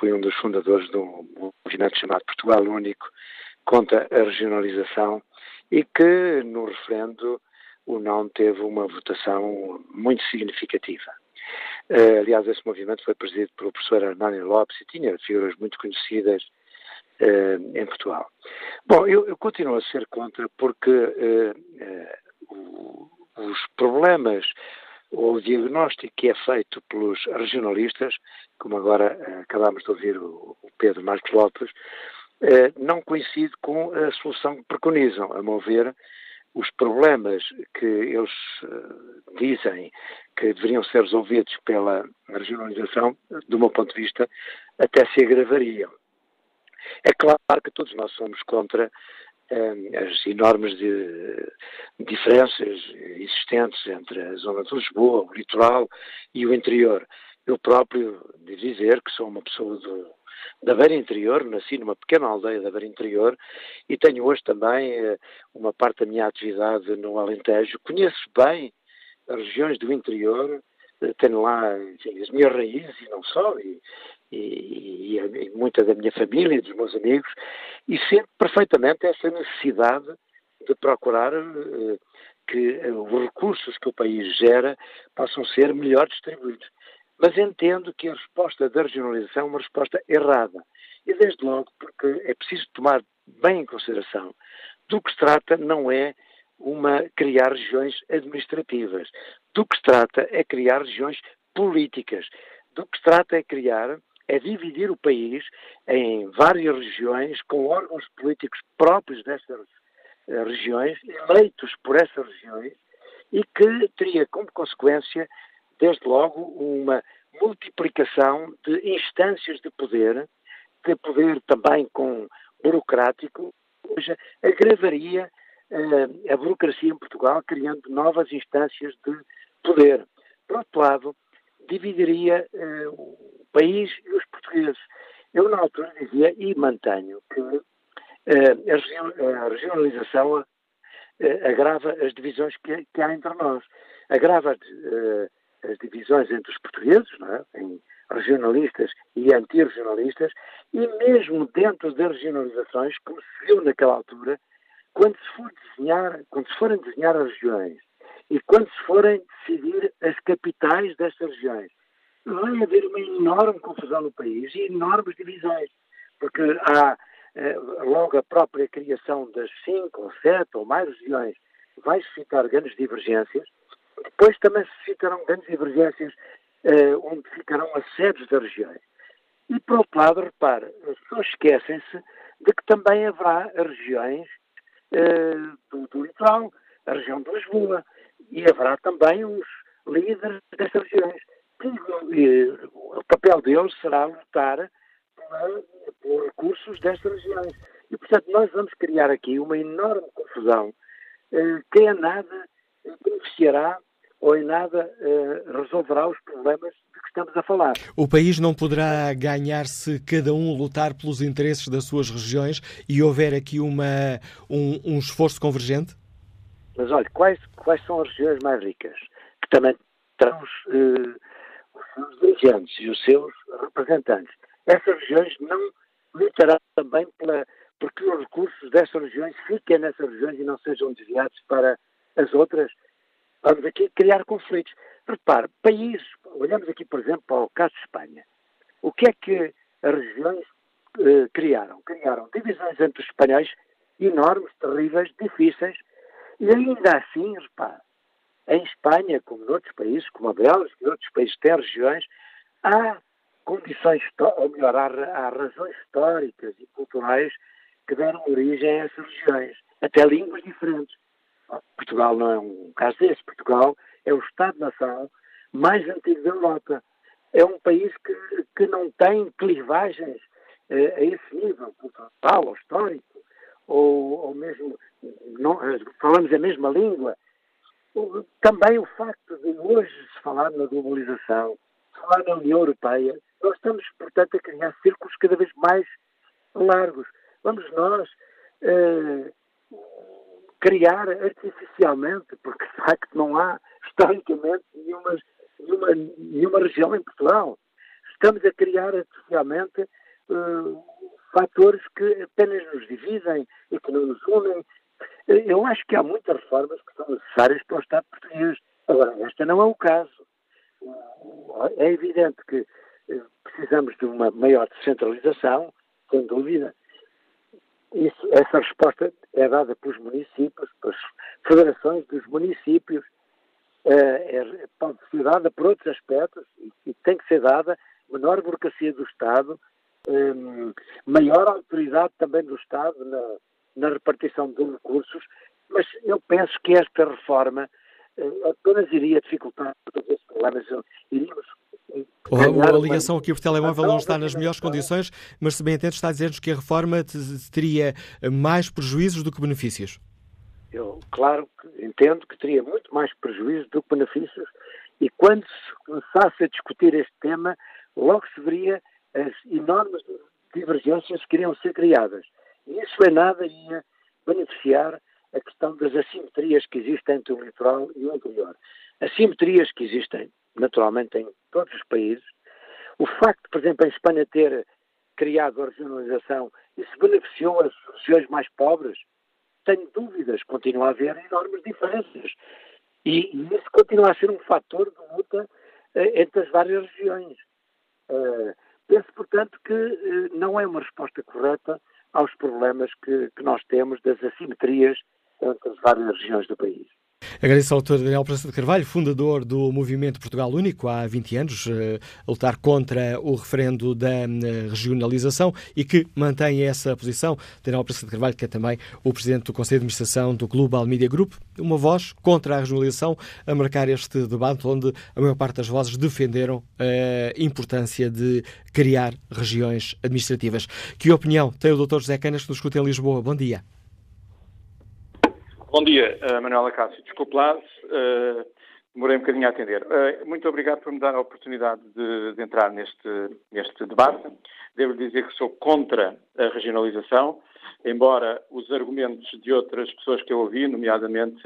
fui um dos fundadores de um movimento chamado Portugal Único contra a regionalização e que no referendo o não teve uma votação muito significativa. Uh, aliás, esse movimento foi presidido pelo professor Hernani Lopes e tinha figuras muito conhecidas em Portugal. Bom, eu, eu, continuo a ser contra porque os problemas ou o diagnóstico que é feito pelos regionalistas, como agora acabámos de ouvir o, Pedro Marcos Lopes, não coincide com a solução que preconizam. A meu ver, os problemas que eles uh, dizem que deveriam ser resolvidos pela regionalização, do meu ponto de vista, até se agravariam. É claro que todos nós somos contra as enormes de, diferenças existentes entre a zona de Lisboa, o litoral e o interior. Eu próprio devo dizer que sou uma pessoa do, da Beira Interior, nasci numa pequena aldeia da Beira Interior e tenho hoje também uh, uma parte da minha atividade no Alentejo. Conheço bem as regiões do interior, uh, tenho lá enfim, as minhas raízes e não só, e, e, e, muita da minha família e dos meus amigos, e sinto perfeitamente essa necessidade de procurar uh, que uh, os recursos que o país gera possam ser melhor distribuídos. Mas entendo que a resposta da regionalização é uma resposta errada. E desde logo porque é preciso tomar bem em consideração do que se trata não é uma criar regiões administrativas. Do que se trata é criar regiões políticas. Do que se trata é criar é dividir o país em várias regiões com órgãos políticos próprios dessas eh, regiões, eleitos por essas regiões, e que teria como consequência, desde logo, uma multiplicação de instâncias de poder, de poder também com burocrático, ou seja, agravaria uh, a burocracia em Portugal, criando novas instâncias de poder. Por outro lado, dividiria uh, país e os portugueses. Eu, na altura, dizia e mantenho que uh, a regionalização uh, agrava as divisões que, que, há entre nós. Agrava uh, as divisões entre os portugueses, é? em regionalistas e anti-regionalistas, e mesmo dentro das regionalizações, como se viu naquela altura, quando se, for desenhar, quando se forem desenhar as regiões e quando se forem decidir as capitais destas regiões, vai haver uma enorme confusão no país e enormes divisões, porque há eh, logo a própria criação das cinco ou sete ou mais regiões vai suscitar grandes divergências, depois também suscitarão grandes divergências eh, onde ficarão as sedes das regiões. E, por outro lado, repare, as pessoas esquecem-se de que também haverá regiões uh, do, do litoral, a região de Lisboa, e haverá também os líderes destas regiões. O papel deles será lutar por recursos destas regiões. E, portanto, nós vamos criar aqui uma enorme confusão eh, que em nada beneficiará ou em nada eh, resolverá os problemas de que estamos a falar. O país não poderá ganhar se cada um lutar pelos interesses das suas regiões e houver aqui uma, um, um esforço convergente? Mas olha, quais, quais são as regiões mais ricas? Que também terão os, eh, os seus dirigentes e os seus representantes. Essas regiões não lutarão também pela, porque os recursos destas regiões fiquem nessas regiões e não sejam desviados para as outras. Vamos aqui criar conflitos. Repare, países, olhamos aqui, por exemplo, para o caso de Espanha. O que é que as regiões eh, criaram? Criaram divisões entre os espanhóis enormes, terríveis, difíceis, e ainda assim, repare, em Espanha, como noutros países, como a Bélgica e outros países têm regiões, há condições, ou melhor, há, há razões históricas e culturais que deram origem a essas regiões, até línguas diferentes. Portugal não é um caso desse. Portugal é o Estado-nação mais antigo da Europa. É um país que, que não tem clivagens eh, a esse nível cultural ou histórico, ou, ou mesmo, não, falamos a mesma língua. Também o facto de hoje se falar na globalização, falar na União Europeia, nós estamos, portanto, a criar círculos cada vez mais largos. Vamos nós eh, criar artificialmente, porque de facto não há historicamente nenhuma, nenhuma, nenhuma região em Portugal. Estamos a criar artificialmente eh, fatores que apenas nos dividem e que não nos unem. Eu acho que há muitas reformas que são necessárias para o Estado português. Agora, esta não é o caso. É evidente que eh, precisamos de uma maior descentralização, sem dúvida. Isso, essa resposta é dada pelos municípios, pelas federações dos municípios, é, é, pode ser dada por outros aspectos e, e, tem que ser dada menor burocracia do Estado, um, maior autoridade também do Estado na, na repartição de recursos, mas eu penso que esta reforma uh, apenas iria dificultar todos esses problemas. Iríamos a, ligação aqui por telemóvel não está nas melhores condições, mas se bem entendo está a dizer-nos que a reforma teria mais prejuízos do que benefícios. Eu, claro, entendo que teria muito mais prejuízos do que benefícios e quando se começasse a discutir este tema, logo se veria as enormes divergências que iriam ser criadas. Isso em nada ia beneficiar a questão das assimetrias que existem entre o litoral e o interior. Assimetrias que existem naturalmente em todos os países. O facto, por exemplo, em Espanha ter criado a regionalização, isso beneficiou as regiões mais pobres? Tenho dúvidas, continua a haver enormes diferenças. E, isso continua a ser um fator de luta uh, entre as várias regiões. Uh, penso, portanto, que uh, não é uma resposta correta aos problemas que, que nós temos das assimetrias entre as várias regiões do país. Agradeço ao Dr. Daniel Praça de Carvalho, fundador do Movimento Portugal Único há 20 anos, eh, a lutar contra o referendo da eh, regionalização e que mantém essa posição. Daniel Praça de Carvalho, que é também o presidente do Conselho de Administração do Global Media Group, uma voz contra a regionalização a marcar este debate onde a maior parte das vozes defenderam a importância de criar regiões administrativas. Que opinião tem o Dr. José Canas que nos escuta em Lisboa? Bom dia. Bom dia, uh, Manuela Cássio. Desculpe lá, uh, demorei um bocadinho a atender. Uh, muito obrigado por me dar a oportunidade de, de, entrar neste, neste debate. Devo dizer que sou contra a regionalização, embora os argumentos de outras pessoas que eu ouvi, nomeadamente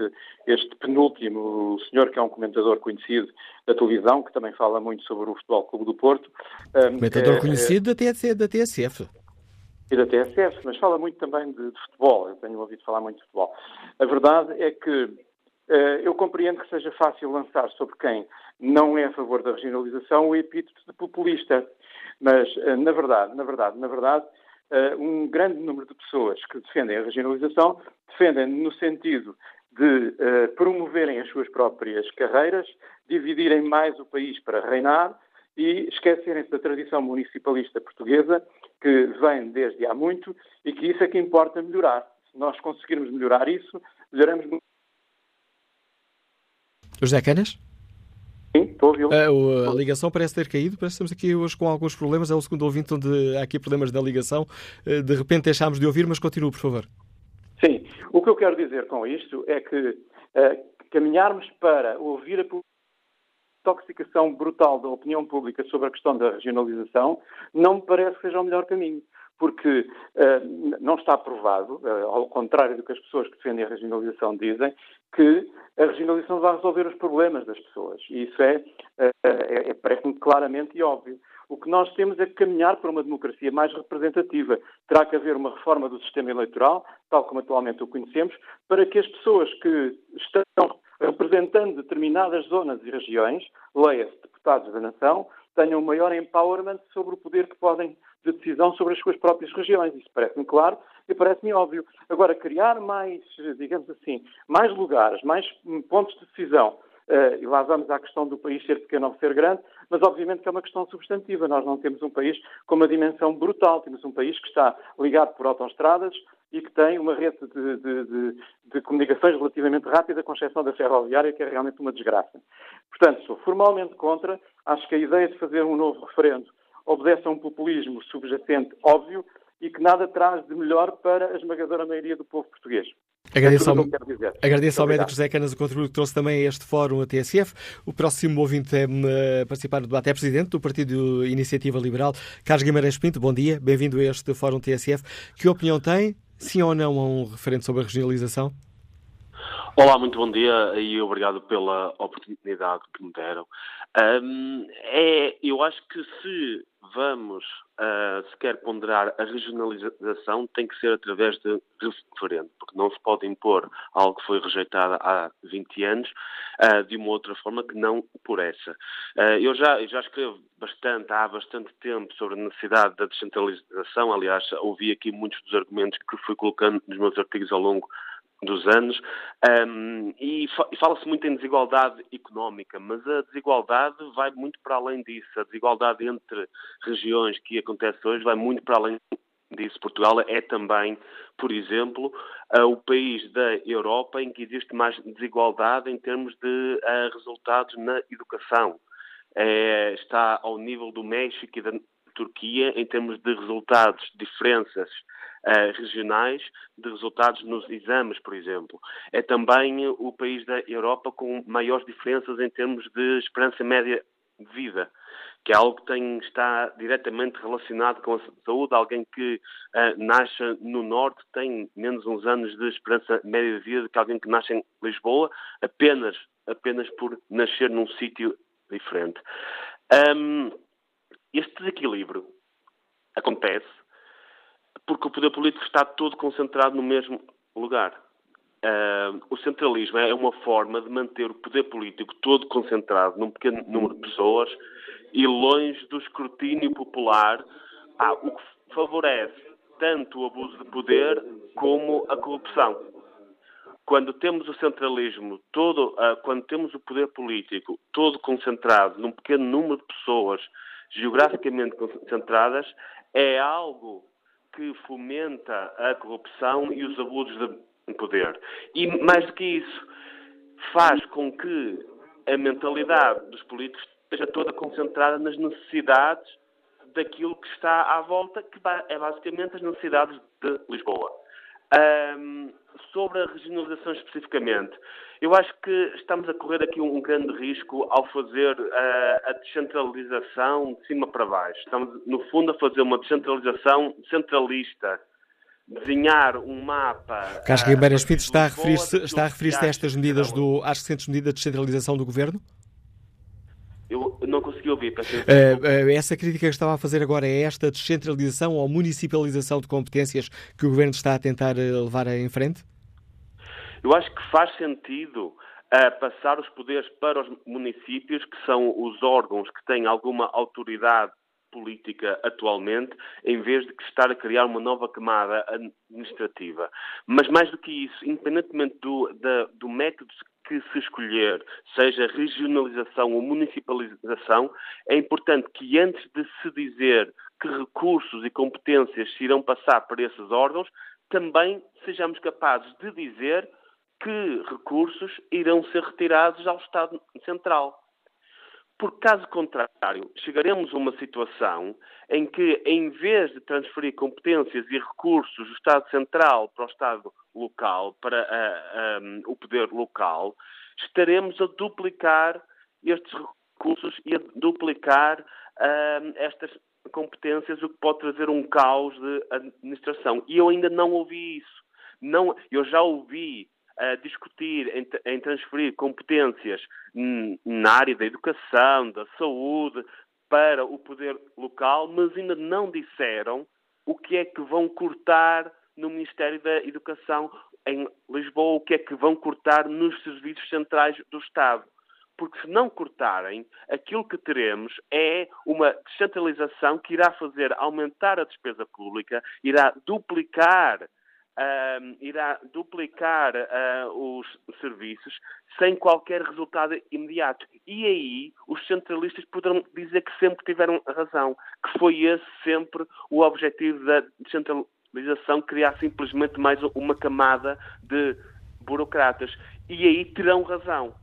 este penúltimo, o senhor que é um comentador conhecido da televisão, que também fala muito sobre o Futebol Clube do Porto. Comentador é, conhecido é, da, TSF e da TSF, mas fala muito também de, de, futebol. Eu tenho ouvido falar muito de futebol. A verdade é que uh, eu compreendo que seja fácil lançar sobre quem não é a favor da regionalização o epíteto de populista. Mas, uh, na verdade, na verdade, na verdade, uh, um grande número de pessoas que defendem a regionalização defendem no sentido de promoverem as suas próprias carreiras, dividirem mais o país para reinar e esquecerem-se da tradição municipalista portuguesa que vem desde há muito e que isso é que importa melhorar. Se nós conseguirmos melhorar isso, melhoramos muito. José Canas? Sim, estou a ouvi-lo. A, a, ligação parece ter caído, parece que estamos aqui hoje com alguns problemas. É o segundo ouvinte onde há aqui problemas da ligação. De repente deixámos de ouvir, mas continue, por favor. Sim, o que eu quero dizer com isto é que uh, caminharmos para ouvir a intoxicação brutal da opinião pública sobre a questão da regionalização não me parece que seja o melhor caminho. Porque uh, não está provado, uh, ao contrário do que as pessoas que defendem a regionalização dizem, que a regionalização vai resolver os problemas das pessoas. E isso é, uh, é, parece-me claramente e óbvio. O que nós temos é que caminhar para uma democracia mais representativa. Terá que haver uma reforma do sistema eleitoral, tal como atualmente o conhecemos, para que as pessoas que estão representando determinadas zonas e regiões, leia-se deputados da nação, tenham maior empowerment sobre o poder que podem de decisão sobre as suas próprias regiões. Isso parece-me claro e parece-me óbvio. Agora, criar mais, digamos assim, mais lugares, mais pontos de decisão Uh, e lá vamos à questão do país ser pequeno ou ser grande, mas obviamente que é uma questão substantiva. Nós não temos um país com uma dimensão brutal, temos um país que está ligado por autoestradas e que tem uma rede de, de, de, de comunicações relativamente rápida, com exceção da ferroviária, que é realmente uma desgraça. Portanto, sou formalmente contra. Acho que a ideia de fazer um novo referendo obedece a um populismo subjacente óbvio e que nada traz de melhor para a esmagadora maioria do povo português. Agradeço, é ao, agradeço ao médico José Canas o contributo que trouxe também a este fórum, a TSF. O próximo ouvinte a é, participar do debate é presidente do Partido Iniciativa Liberal, Carlos Guimarães Pinto. Bom dia, bem-vindo a este fórum TSF. Que opinião tem, sim ou não, a um referente sobre a regionalização? Olá, muito bom dia e obrigado pela oportunidade que me deram. Um, é, eu acho que se vamos uh, sequer ponderar a regionalização, tem que ser através de referendo, porque não se pode impor algo que foi rejeitado há 20 anos uh, de uma outra forma que não por essa. Uh, eu já, já escrevo bastante, há bastante tempo, sobre a necessidade da descentralização. Aliás, ouvi aqui muitos dos argumentos que fui colocando nos meus artigos ao longo dos anos um, e, fa fala-se muito em desigualdade económica, mas a desigualdade vai muito para além disso. A desigualdade entre regiões que acontece hoje vai muito para além disso. Portugal é também, por exemplo, uh, o país da Europa em que existe mais desigualdade em termos de uh, resultados na educação. É, está ao nível do México e da Turquia em termos de resultados, diferenças uh, regionais de resultados nos exames, por exemplo. É também o país da Europa com maiores diferenças em termos de esperança média de vida que é algo que tem, está diretamente relacionado com a saúde. Alguém que uh, nasce no Norte tem menos uns anos de esperança média de vida que alguém que nasce em Lisboa, apenas, apenas por nascer num sítio diferente. Um, este desequilíbrio acontece porque o poder político está todo concentrado no mesmo lugar. Uh, o centralismo é uma forma de manter o poder político todo concentrado num pequeno número de pessoas e longe do escrutínio popular, ah, o que favorece tanto o abuso de poder como a corrupção. Quando temos o centralismo todo, uh, quando temos o poder político todo concentrado num pequeno número de pessoas geograficamente concentradas, é algo que fomenta a corrupção e os abusos de poder. E mais do que isso, faz com que a mentalidade dos políticos esteja toda concentrada nas necessidades daquilo que está à volta, que é basicamente as necessidades de Lisboa. Um, sobre a regionalização especificamente, eu acho que estamos a correr aqui um grande risco ao fazer uh, a descentralização de cima para baixo. Estamos, no fundo, a fazer uma descentralização centralista. Desenhar um mapa. Carlos Guimarães Pinto está a referir-se a, referir a estas medidas do, às recentes medidas de descentralização do governo? Consegui ouvir. Uh, essa crítica que estava a fazer agora é esta descentralização ou municipalização de competências que o Governo está a tentar eh, levar em frente? Eu acho que faz sentido uh, passar os poderes para os municípios, que são os órgãos que têm alguma autoridade política atualmente, em vez de estar a criar uma nova camada administrativa. Mas mais do que isso, independentemente do, da, do método que se escolher, seja regionalização ou municipalização, é importante que antes de se dizer que recursos e competências se irão passar para esses órgãos, também sejamos capazes de dizer que recursos irão ser retirados ao Estado Central. Porque, caso contrário, chegaremos a uma situação em que, em vez de transferir competências e recursos do Estado Central para o Estado local, para uh, um, o poder local, estaremos a duplicar estes recursos e a duplicar uh, estas competências, o que pode trazer um caos de administração. E eu ainda não ouvi isso. Não, eu já ouvi a discutir em, em transferir competências na área da educação, da saúde, para o poder local, mas ainda não disseram o que é que vão cortar no Ministério da Educação em Lisboa, o que é que vão cortar nos serviços centrais do Estado. Porque se não cortarem, aquilo que teremos é uma descentralização que irá fazer aumentar a despesa pública, irá duplicar uh, irá duplicar uh, os serviços sem qualquer resultado imediato. E aí os centralistas poderão dizer que sempre tiveram razão, que foi esse sempre o objetivo da descentralização, criar simplesmente mais uma camada de burocratas. E aí terão razão.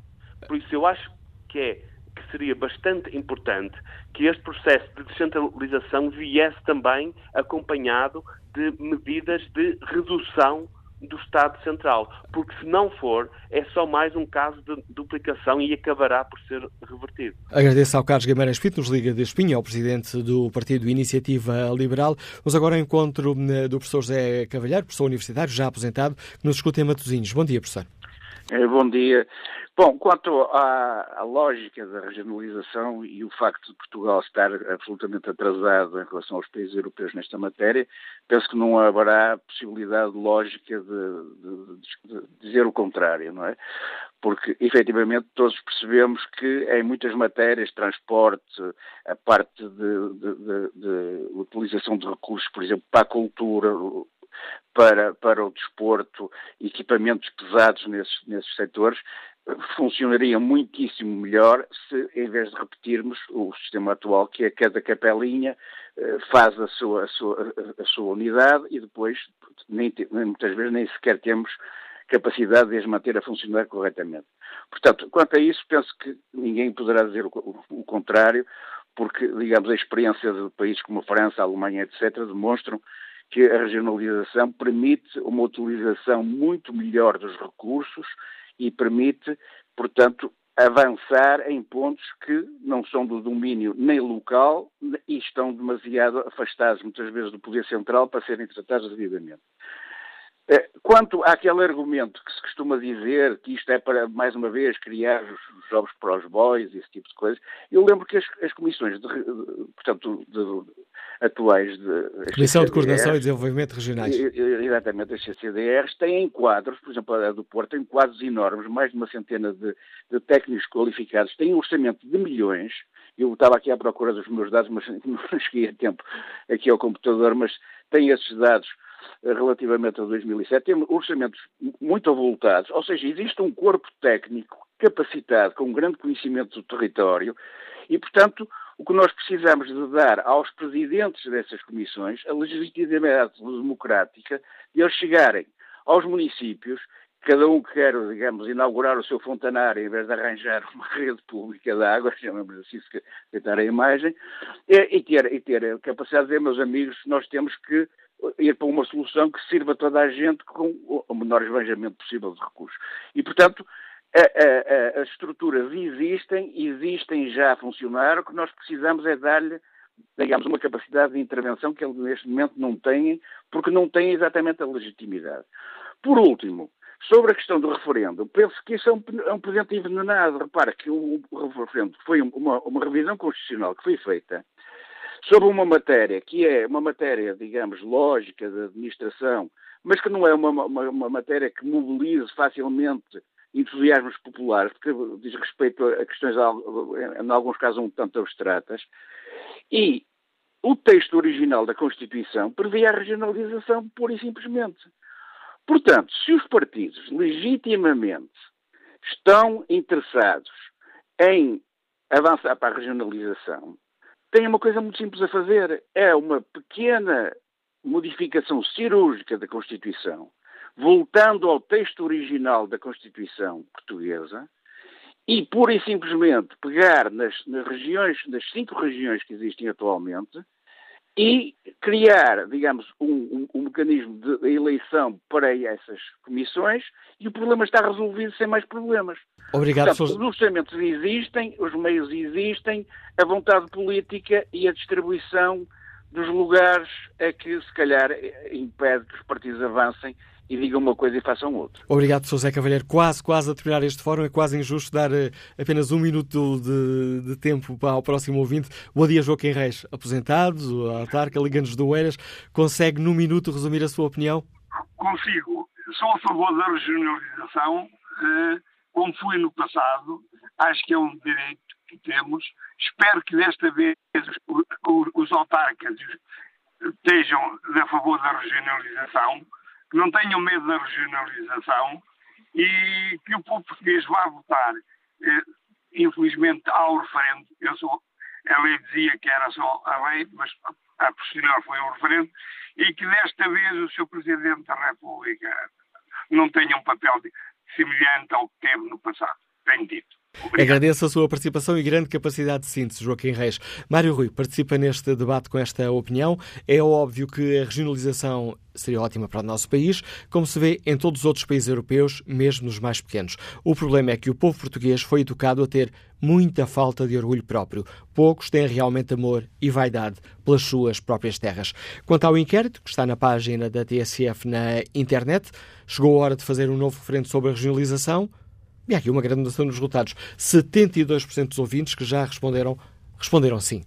Por isso eu acho que é seria bastante importante que este processo de descentralização viesse também acompanhado de medidas de redução do Estado Central, porque se não for, é só mais um caso de duplicação e acabará por ser revertido. Agradeço ao Carlos Guimarães Pinto, nos Liga de Espinha, ao Presidente do Partido Iniciativa Liberal. Vamos agora ao encontro eh, do professor José Cavalheiro, professor universitário, já aposentado, que nos escuta em Matosinhos. Bom dia, professor. É, bom dia. Bom, quanto à, à, lógica da regionalização e o facto de Portugal estar absolutamente atrasado em relação aos países europeus nesta matéria, penso que não haverá possibilidade lógica de, de, de dizer o contrário, não é? Porque, efetivamente, todos percebemos que em muitas matérias, transporte, a parte de, de utilização de recursos, por exemplo, para a cultura, para, para o desporto, equipamentos pesados nesses, nesses setores, funcionaria muitíssimo melhor se, em vez de repetirmos o sistema atual, que é cada capelinha eh, faz a sua, a sua, a sua unidade e depois, nem, muitas vezes, nem sequer temos capacidade de as manter a funcionar corretamente. Portanto, quanto a isso, penso que ninguém poderá dizer o, o, o contrário, porque, digamos, a experiência de países como a França, a Alemanha, etc., demonstram que a regionalização permite uma utilização muito melhor dos recursos e permite, portanto, avançar em pontos que não são do domínio nem local e estão demasiado afastados, muitas vezes, do poder central para serem tratados devidamente. Eh, quanto àquele argumento que se costuma dizer que isto é para, mais uma vez, criar os jogos para os boys e esse tipo de coisas, eu lembro que as, as comissões, de, portanto, de, atuais de... Comissão de Coordenação e Desenvolvimento Regionais. Exatamente, as CCDRs têm quadros, por exemplo, a do Porto tem quadros enormes, mais de uma centena de, de técnicos qualificados, têm um orçamento de milhões, eu estava aqui à procura dos meus dados, mas não cheguei a tempo aqui ao computador, mas tem esses dados relativamente a 2007, temos orçamentos muito avultados, ou seja, existe um corpo técnico capacitado, com um grande conhecimento do território, e, portanto, o que nós precisamos de dar aos presidentes dessas comissões a legitimidade democrática de eles chegarem aos municípios, cada um quer, digamos, inaugurar o seu fontanário em vez de arranjar uma rede pública de água, chamamos assim, se tentar a imagem, e, ter, e ter a capacidade de dizer, meus amigos, nós temos que ir para uma solução que sirva a toda a gente com o menor esbanjamento possível de recursos. E, portanto, as estruturas existem, existem já a funcionar, o que nós precisamos é dar-lhe, digamos, uma capacidade de intervenção que eles neste momento não têm, porque não têm exatamente a legitimidade. Por último, sobre a questão do referendo, penso que isso é um, é um presente envenenado. Repara que o, o referendo foi uma, uma revisão constitucional que foi feita sobre uma matéria que é uma matéria, digamos, lógica de administração, mas que não é uma, uma, uma matéria que mobilize facilmente entusiasmos populares, porque diz respeito a questões, em alguns casos, um tanto abstratas, e o texto original da Constituição previa a regionalização pura e simplesmente. Portanto, se os partidos legitimamente estão interessados em avançar para a regionalização, tem uma coisa muito simples a fazer. É uma pequena modificação cirúrgica da Constituição, voltando ao texto original da Constituição portuguesa, e pura e simplesmente pegar nas, nas regiões, nas cinco regiões que existem atualmente, e criar, digamos, um, um, um, mecanismo de eleição para essas comissões e o problema está resolvido sem mais problemas. Obrigado, Portanto, Os orçamentos existem, os meios existem, a vontade política e a distribuição dos lugares é que, se calhar, impede que os partidos avancem e digam uma coisa e façam outra. Obrigado, Sr. José Cavalheiro. Quase, quase a terminar este fórum. É quase injusto dar uh, apenas um minuto de, de, tempo para o próximo ouvinte. Bom dia, Joaquim Reis. Aposentado, autarca, Liga-nos do Eiras. Consegue, num minuto, resumir a sua opinião? Consigo. Sou a favor da regionalização, uh, como fui no passado. Acho que é um direito que temos. Espero que desta vez os, os autarcas estejam a favor da regionalização não tenham medo da regionalização e que o povo português vá votar. Eh, infelizmente há o referendo, eu sou, a lei dizia que era só a lei, mas a posterior foi o referendo, e que desta vez o Sr. Presidente da República não tenha um papel semelhante ao que teve no passado. Tenho dito. Obrigado. Agradeço a sua participação e grande capacidade de síntese, Joaquim Reis. Mário Rui participa neste debate com esta opinião. É óbvio que a regionalização seria ótima para o nosso país, como se vê em todos os outros países europeus, mesmo nos mais pequenos. O problema é que o povo português foi educado a ter muita falta de orgulho próprio. Poucos têm realmente amor e vaidade pelas suas próprias terras. Quanto ao inquérito, que está na página da TSF na internet, chegou a hora de fazer um novo referendo sobre a regionalização. E há aqui uma mudança nos resultados. 72% dos ouvintes que já responderam, responderam sim.